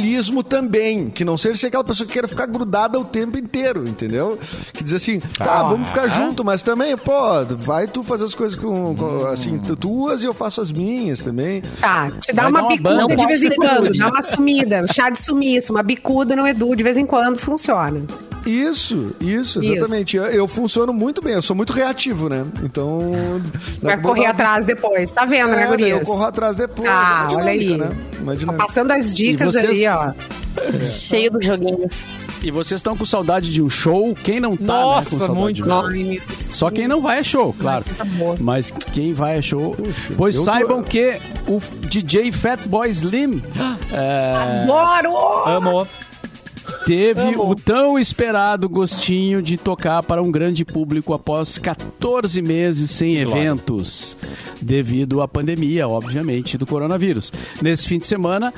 individualismo também. Que não seja aquela pessoa que queira ficar grudada o tempo inteiro, entendeu? Que diz assim, tá, Ah. vamos ficar junto, mas também, pô, vai tu fazer as coisas com, com, assim, tu- tuas e eu faço as minhas também. Tá, te dá Vai uma dar uma bicuda de Não vez em quando, dá uma sumida, chá de sumiço, uma bicuda no Edu de vez em quando funciona. Isso, isso, Isso. exatamente. Eu, eu funciono muito bem, eu sou muito reativo, né? Então. Vai correr botar- atrás depois, tá vendo, né, É, eu gurias? corro atrás depois. Ah, é uma olha dinâmica, aí. né? Uma Tá dinâmica. passando as dicas vocês- ali, ó. Cheio dos joguinhos. E vocês estão com saudade de um show? Quem não tá, Nossa, né, com saudade muito. de um show? Só quem não vai é show, claro. Mas quem vai é show. Pois eu tô- saibam que o DJ Fatboy Slim é, Adoro! Amor. Teve Amo. o tão esperado gostinho de tocar para um grande público após 14 meses sem eventos, devido à pandemia, obviamente, do coronavírus. Nesse fim de semana,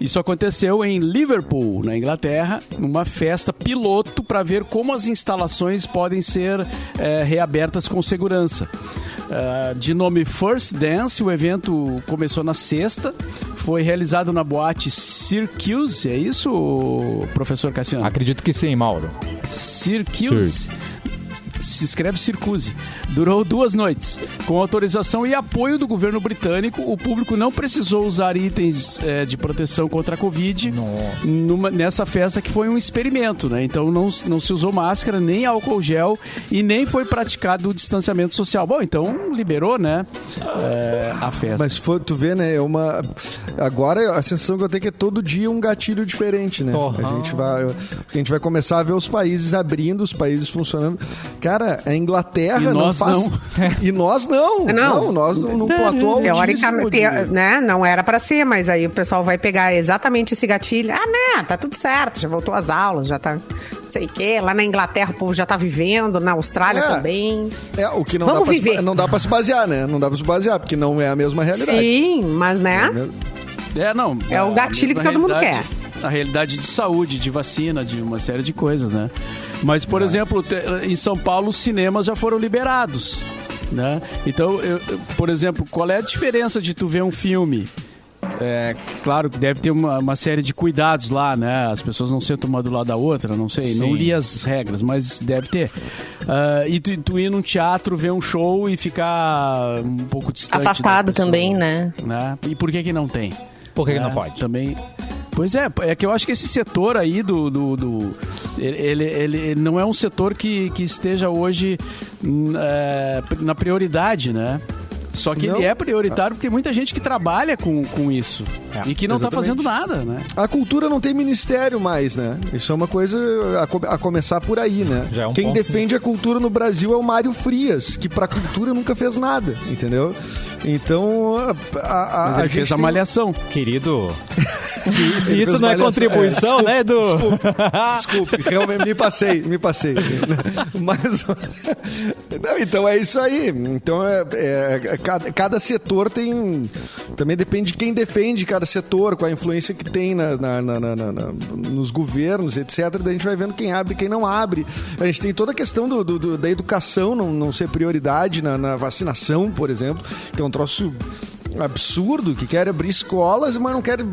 isso aconteceu em Liverpool, na Inglaterra, numa festa piloto para ver como as instalações podem ser eh, reabertas com segurança. Ah, de nome First Dance, o evento começou na sexta, foi realizado na boate Circus, é isso, professor Cassiano? Acredito que sim, Mauro. Circus. Se escreve Circuse. Durou duas noites. Com autorização e apoio do governo britânico, o público não precisou usar itens eh, de proteção contra a Covid numa- nessa festa que foi um experimento, né? Então não, não se usou máscara, nem álcool gel e nem foi praticado o distanciamento social. Bom, então liberou, né? eh, a festa. Mas foi, tu vê, né? É uma. Agora a sensação que eu tenho é que é todo dia um gatilho diferente, né? Torrão. A gente vai. A gente vai começar a ver os países abrindo, os países funcionando. Cara, a Inglaterra E não nós faz. não. E nós não. Não. nós num, num platô. Teoricamente, de- né? Não era pra ser, mas aí o pessoal vai pegar exatamente esse gatilho. Ah, né? Tá tudo certo, já voltou às aulas, já tá. Não sei o quê. Lá na Inglaterra o povo já tá vivendo, na Austrália É. também. É, o que não Vamos dá, pra se, viver. ba- não dá pra se basear, né? Não dá pra se basear, porque não é a mesma realidade. Sim, mas né? É, não. É o a gatilho que todo mundo realidade- A realidade de saúde, de vacina, de uma série de coisas, né? Mas, por exemplo, te- em São Paulo, os cinemas já foram liberados, né? Então, eu- por exemplo, qual é a diferença de tu ver um filme? É, claro que deve ter uma, uma série de cuidados lá, né? As pessoas não sentam uma do lado da outra, não sei, não Sim. li as regras, mas deve ter. Ah, e tu, tu ir num teatro, ver um show e ficar um pouco distante. Afastado pessoa, também, né? né? E por que que não tem? Por que, que É, não pode? Também. Pois é, é que eu acho que esse setor aí do. do, do- ele, ele, ele não é um setor que, que esteja hoje hum, é, na prioridade, né? Só que Não. ele é prioritário porque tem muita gente que trabalha com, com isso É, e que não está fazendo nada, né? A cultura não tem ministério mais, né? Isso é uma coisa a, a começar por aí, né? Já é um Quem ponto. defende a cultura no Brasil é o Mário Frias, que pra cultura nunca fez nada, entendeu? Então, a, a, a, Mas ele a fez gente a tem- malhação. Querido, se, se isso não é contribuição, É, né, Edu? Desculpe, realmente me passei, me passei. Mas. Não, então é isso aí. Então é, é- cada, cada setor tem. Também depende de quem defende cada setor, qual a influência que tem na, na- na- na- na- na- nos governos, etc. Daí a gente vai vendo quem abre e quem não abre. A gente tem toda a questão do- do- do- da educação não, não ser prioridade na, na vacinação, por exemplo, que é um troço absurdo que quer abrir escolas, mas não quer eh,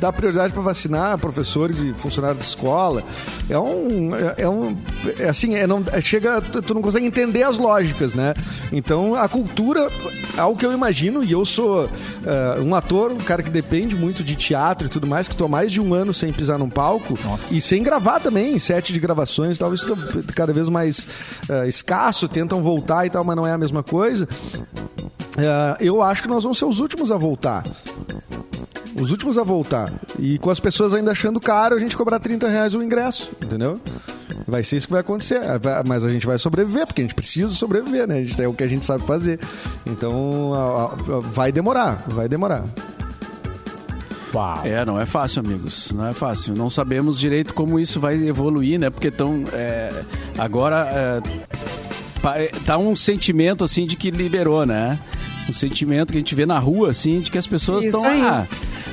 dar prioridade para vacinar professores e funcionários de escola. É um, é, um, é assim, é não, é chega, tu não consegue entender as lógicas, né? Então a cultura, algo que eu imagino e eu sou eh, um ator, um cara que depende muito de teatro e tudo mais, que estou há mais de um ano sem pisar num palco Nossa. e sem gravar também, sete de gravações, talvez tô cada vez mais eh, escasso, tentam voltar e tal, mas não é a mesma coisa. É, eu acho que nós vamos ser os últimos a voltar. Os últimos a voltar. E com as pessoas ainda achando caro a gente cobrar 30 reais o ingresso, entendeu? Vai ser isso que vai acontecer. É, Mas a gente vai sobreviver, porque a gente precisa sobreviver, né? A gente, é o que a gente sabe fazer. Então, a- a- vai demorar, vai demorar. Uau. É, não é fácil, amigos. Não é fácil. Não sabemos direito como isso vai evoluir, né? Porque tão, é, agora é, é, tá um sentimento assim de que liberou, né? Um sentimento que a gente vê na rua, assim, de que as pessoas estão lá.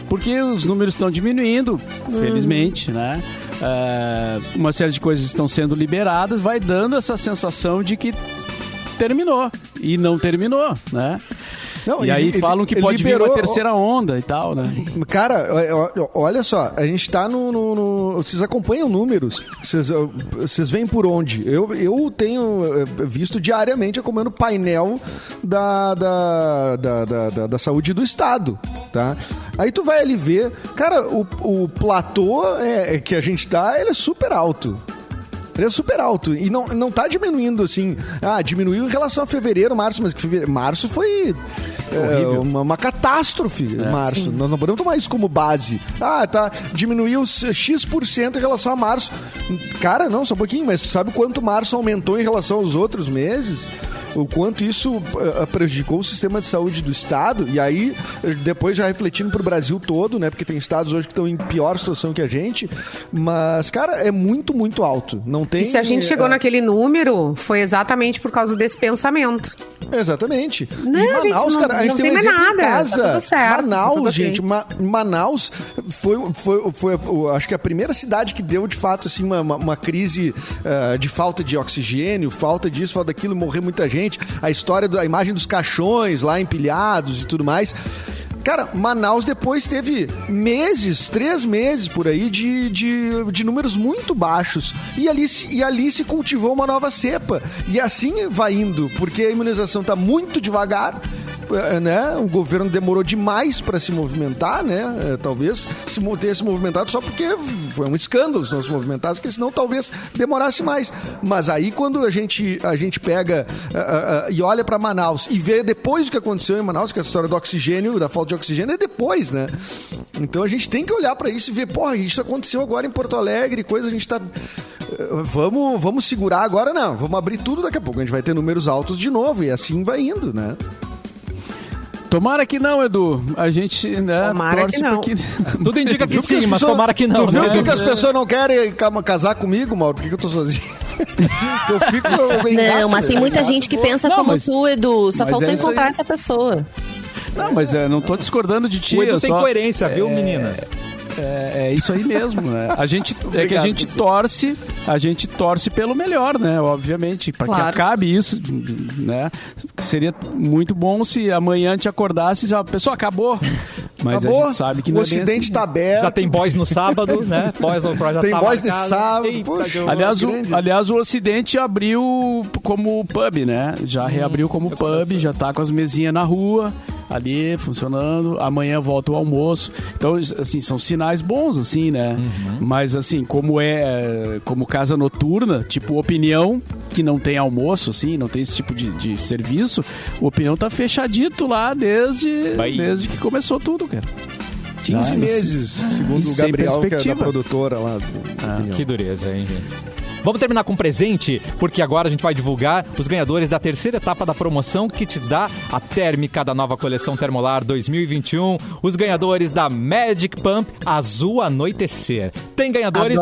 Porque os números estão diminuindo, felizmente, né? É, uma série de coisas estão sendo liberadas, vai dando essa sensação de que terminou. E não terminou, né? Não, e ele- aí falam que pode vir liberou- uma terceira onda e tal, né? Cara, olha só, a gente tá no. no- no- vocês acompanham números? Vocês, vocês veem por onde? Eu, eu tenho eh, visto diariamente acompanhando painel da, da, da, da, da- da saúde do Estado, tá? Aí tu vai ali ver, cara, o, o platô é, que a gente tá, ele é super alto. É super alto. E não, não tá diminuindo assim. Ah, diminuiu em relação a fevereiro, março, mas que fevereiro, março foi. é, uma, uma catástrofe, março. Nós não podemos tomar isso como base. Ah, tá. Diminuiu X% em relação a março. Cara, não, só um pouquinho, mas tu sabe quanto março aumentou em relação aos outros meses? O quanto isso eh, prejudicou o sistema de saúde do Estado, e aí, eh, depois já refletindo pro Brasil todo, né? Porque tem estados hoje que estão em pior situação que a gente. Mas, cara, é muito, muito alto. Não tem. E se a gente chegou eh, naquele número, foi exatamente por causa desse pensamento. Exatamente. Não, e gente, Manaus, não- cara, a gente tem um tem mais exemplo em nada, tá casa. tá Manaus, ok. gente, Ma- Manaus foi, foi, foi, o- acho que a primeira cidade que deu, de fato, assim, uma, uma, uma crise ah, de falta de oxigênio, falta disso, falta daquilo, morrer muita gente. A história, da imagem dos caixões lá empilhados e tudo mais. Cara, Manaus depois teve meses, três meses por aí, de, de, de números muito baixos. E ali, e ali se cultivou uma nova cepa. E assim vai indo, porque a imunização está muito devagar. Eh, Né? O governo demorou demais para se movimentar, né? Eh, Talvez se tenha se movimentado só porque foi um escândalo se não se movimentasse, porque senão talvez demorasse mais. Mas aí quando a gente, a gente pega ah, ah, e olha para Manaus e vê depois o que aconteceu em Manaus, que é a história do oxigênio, da falta de oxigênio, é depois, né? Então a gente tem que olhar para isso e ver, porra, isso aconteceu agora em Porto Alegre, coisa a gente tá. eh, Vamos, vamos segurar agora, não. Vamos abrir tudo daqui a pouco. A gente vai ter números altos de novo e assim vai indo, né? Tomara que não, Edu. A gente né, Tomara torce que não. que. Tudo indica que sim, as mas pessoas- tomara que não. Tu viu né? por que que as pessoas não querem ca- casar comigo, Mauro? Por que, que eu tô sozinho? eu fico. eu engato, Não, mas tem muita engato, gente que pensa Não, como mas- tu, Edu. Só mas faltou é encontrar essa pessoa. Não, mas é, não tô discordando de ti. O Edu eu tem só- coerência, viu, é, meninas? É, é isso aí mesmo, né? A gente, é que a Obrigado, gente professor. torce, a gente torce pelo melhor, né? Obviamente, para que Claro. acabe isso, né? Seria muito bom se amanhã te acordasse e já, pessoal, acabou. Mas Acabou. a gente sabe que o não é bem ocidente assim. tá aberto. Já tem boys no sábado, né? Boys no já Tem tá boys de marcado. sábado, Eita, poxa. que. Aliás o, grande. aliás, o Ocidente abriu como pub, né? Já Hum, reabriu como pub, já tá com as mesinhas na rua, ali, funcionando. Amanhã volta o almoço. Então, assim, são sinais bons, assim, né? Uhum. Mas, assim, como é como casa noturna, tipo Opinião, que não tem almoço, assim, não tem esse tipo de, de serviço, o Opinião tá fechadito lá desde, desde que começou tudo, cara. 15 Ah, meses, segundo o Gabriel, que é da produtora lá. do Opinião. Que dureza, hein, gente? Vamos terminar com um presente, porque agora a gente vai divulgar os ganhadores da terceira etapa da promoção que te dá a térmica da nova coleção Termolar 2021. Os ganhadores da Magic Pump Azul Anoitecer. Tem ganhadores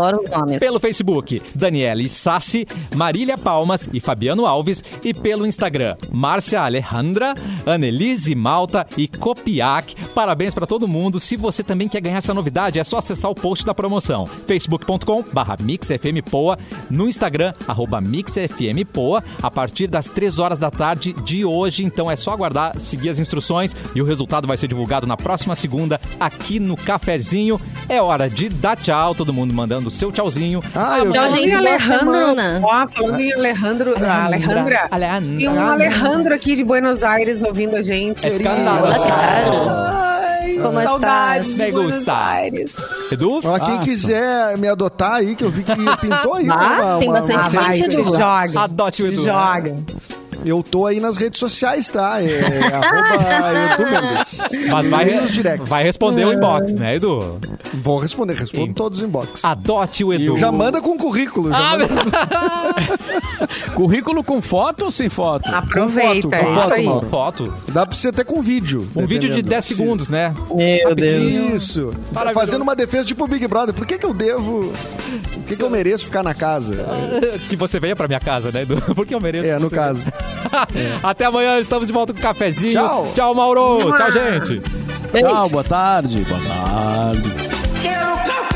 pelo Facebook, Daniele Sassi, Marília Palmas e Fabiano Alves. E pelo Instagram, Márcia Alejandra, Annelise Malta e Copiac. Parabéns para todo mundo. Se você também quer ganhar essa novidade, é só acessar o post da promoção. facebook.com barra MixFMPoa. No Instagram, arroba MixFMPoa. A partir das 3 horas da tarde de hoje. Então é só aguardar, seguir as instruções e o resultado vai ser divulgado na próxima segunda aqui no Cafezinho. É hora de dar tchau. Todo mundo mandando o seu tchauzinho. Ah, eu Tchau, Falando gente, em boa Alejandro, semana. ó, falando em Alejandro, Alejandra, Alejandra. e um Alejandro aqui de Buenos Aires ouvindo a gente. Escândalo. Ai, Como saudades de Buenos. Aires. Edu? Ó, quem quiser me adotar aí, que eu vi que pintou aí. Ah, tem bastante Ah, gente, Edu. joga. Adote o Edu. joga. Eu tô aí nas redes sociais, tá? É, arroba Edu Mendes. Mas vai, vai responder o inbox, né, Edu? Vou responder, respondo Sim. todos os inbox. Adote o Edu. Já manda com currículo. Já Ah, manda Currículo com foto ou sem foto? Aproveita, com é foto, isso aí. Mauro. foto. Dá pra você até com vídeo. Um vídeo de dependendo. 10 Se- segundos, né? Meu Deus. Isso. Fazendo uma defesa tipo o Big Brother. Por que, que eu devo. Por que, que eu mereço ficar na casa? Que você venha pra minha casa, né, Edu? Porque eu mereço. É, no caso. venha. Até amanhã, estamos de volta com o cafezinho. Tchau. Tchau, Mauro. Tchau, gente. Tchau, boa tarde. Boa tarde. Quero café!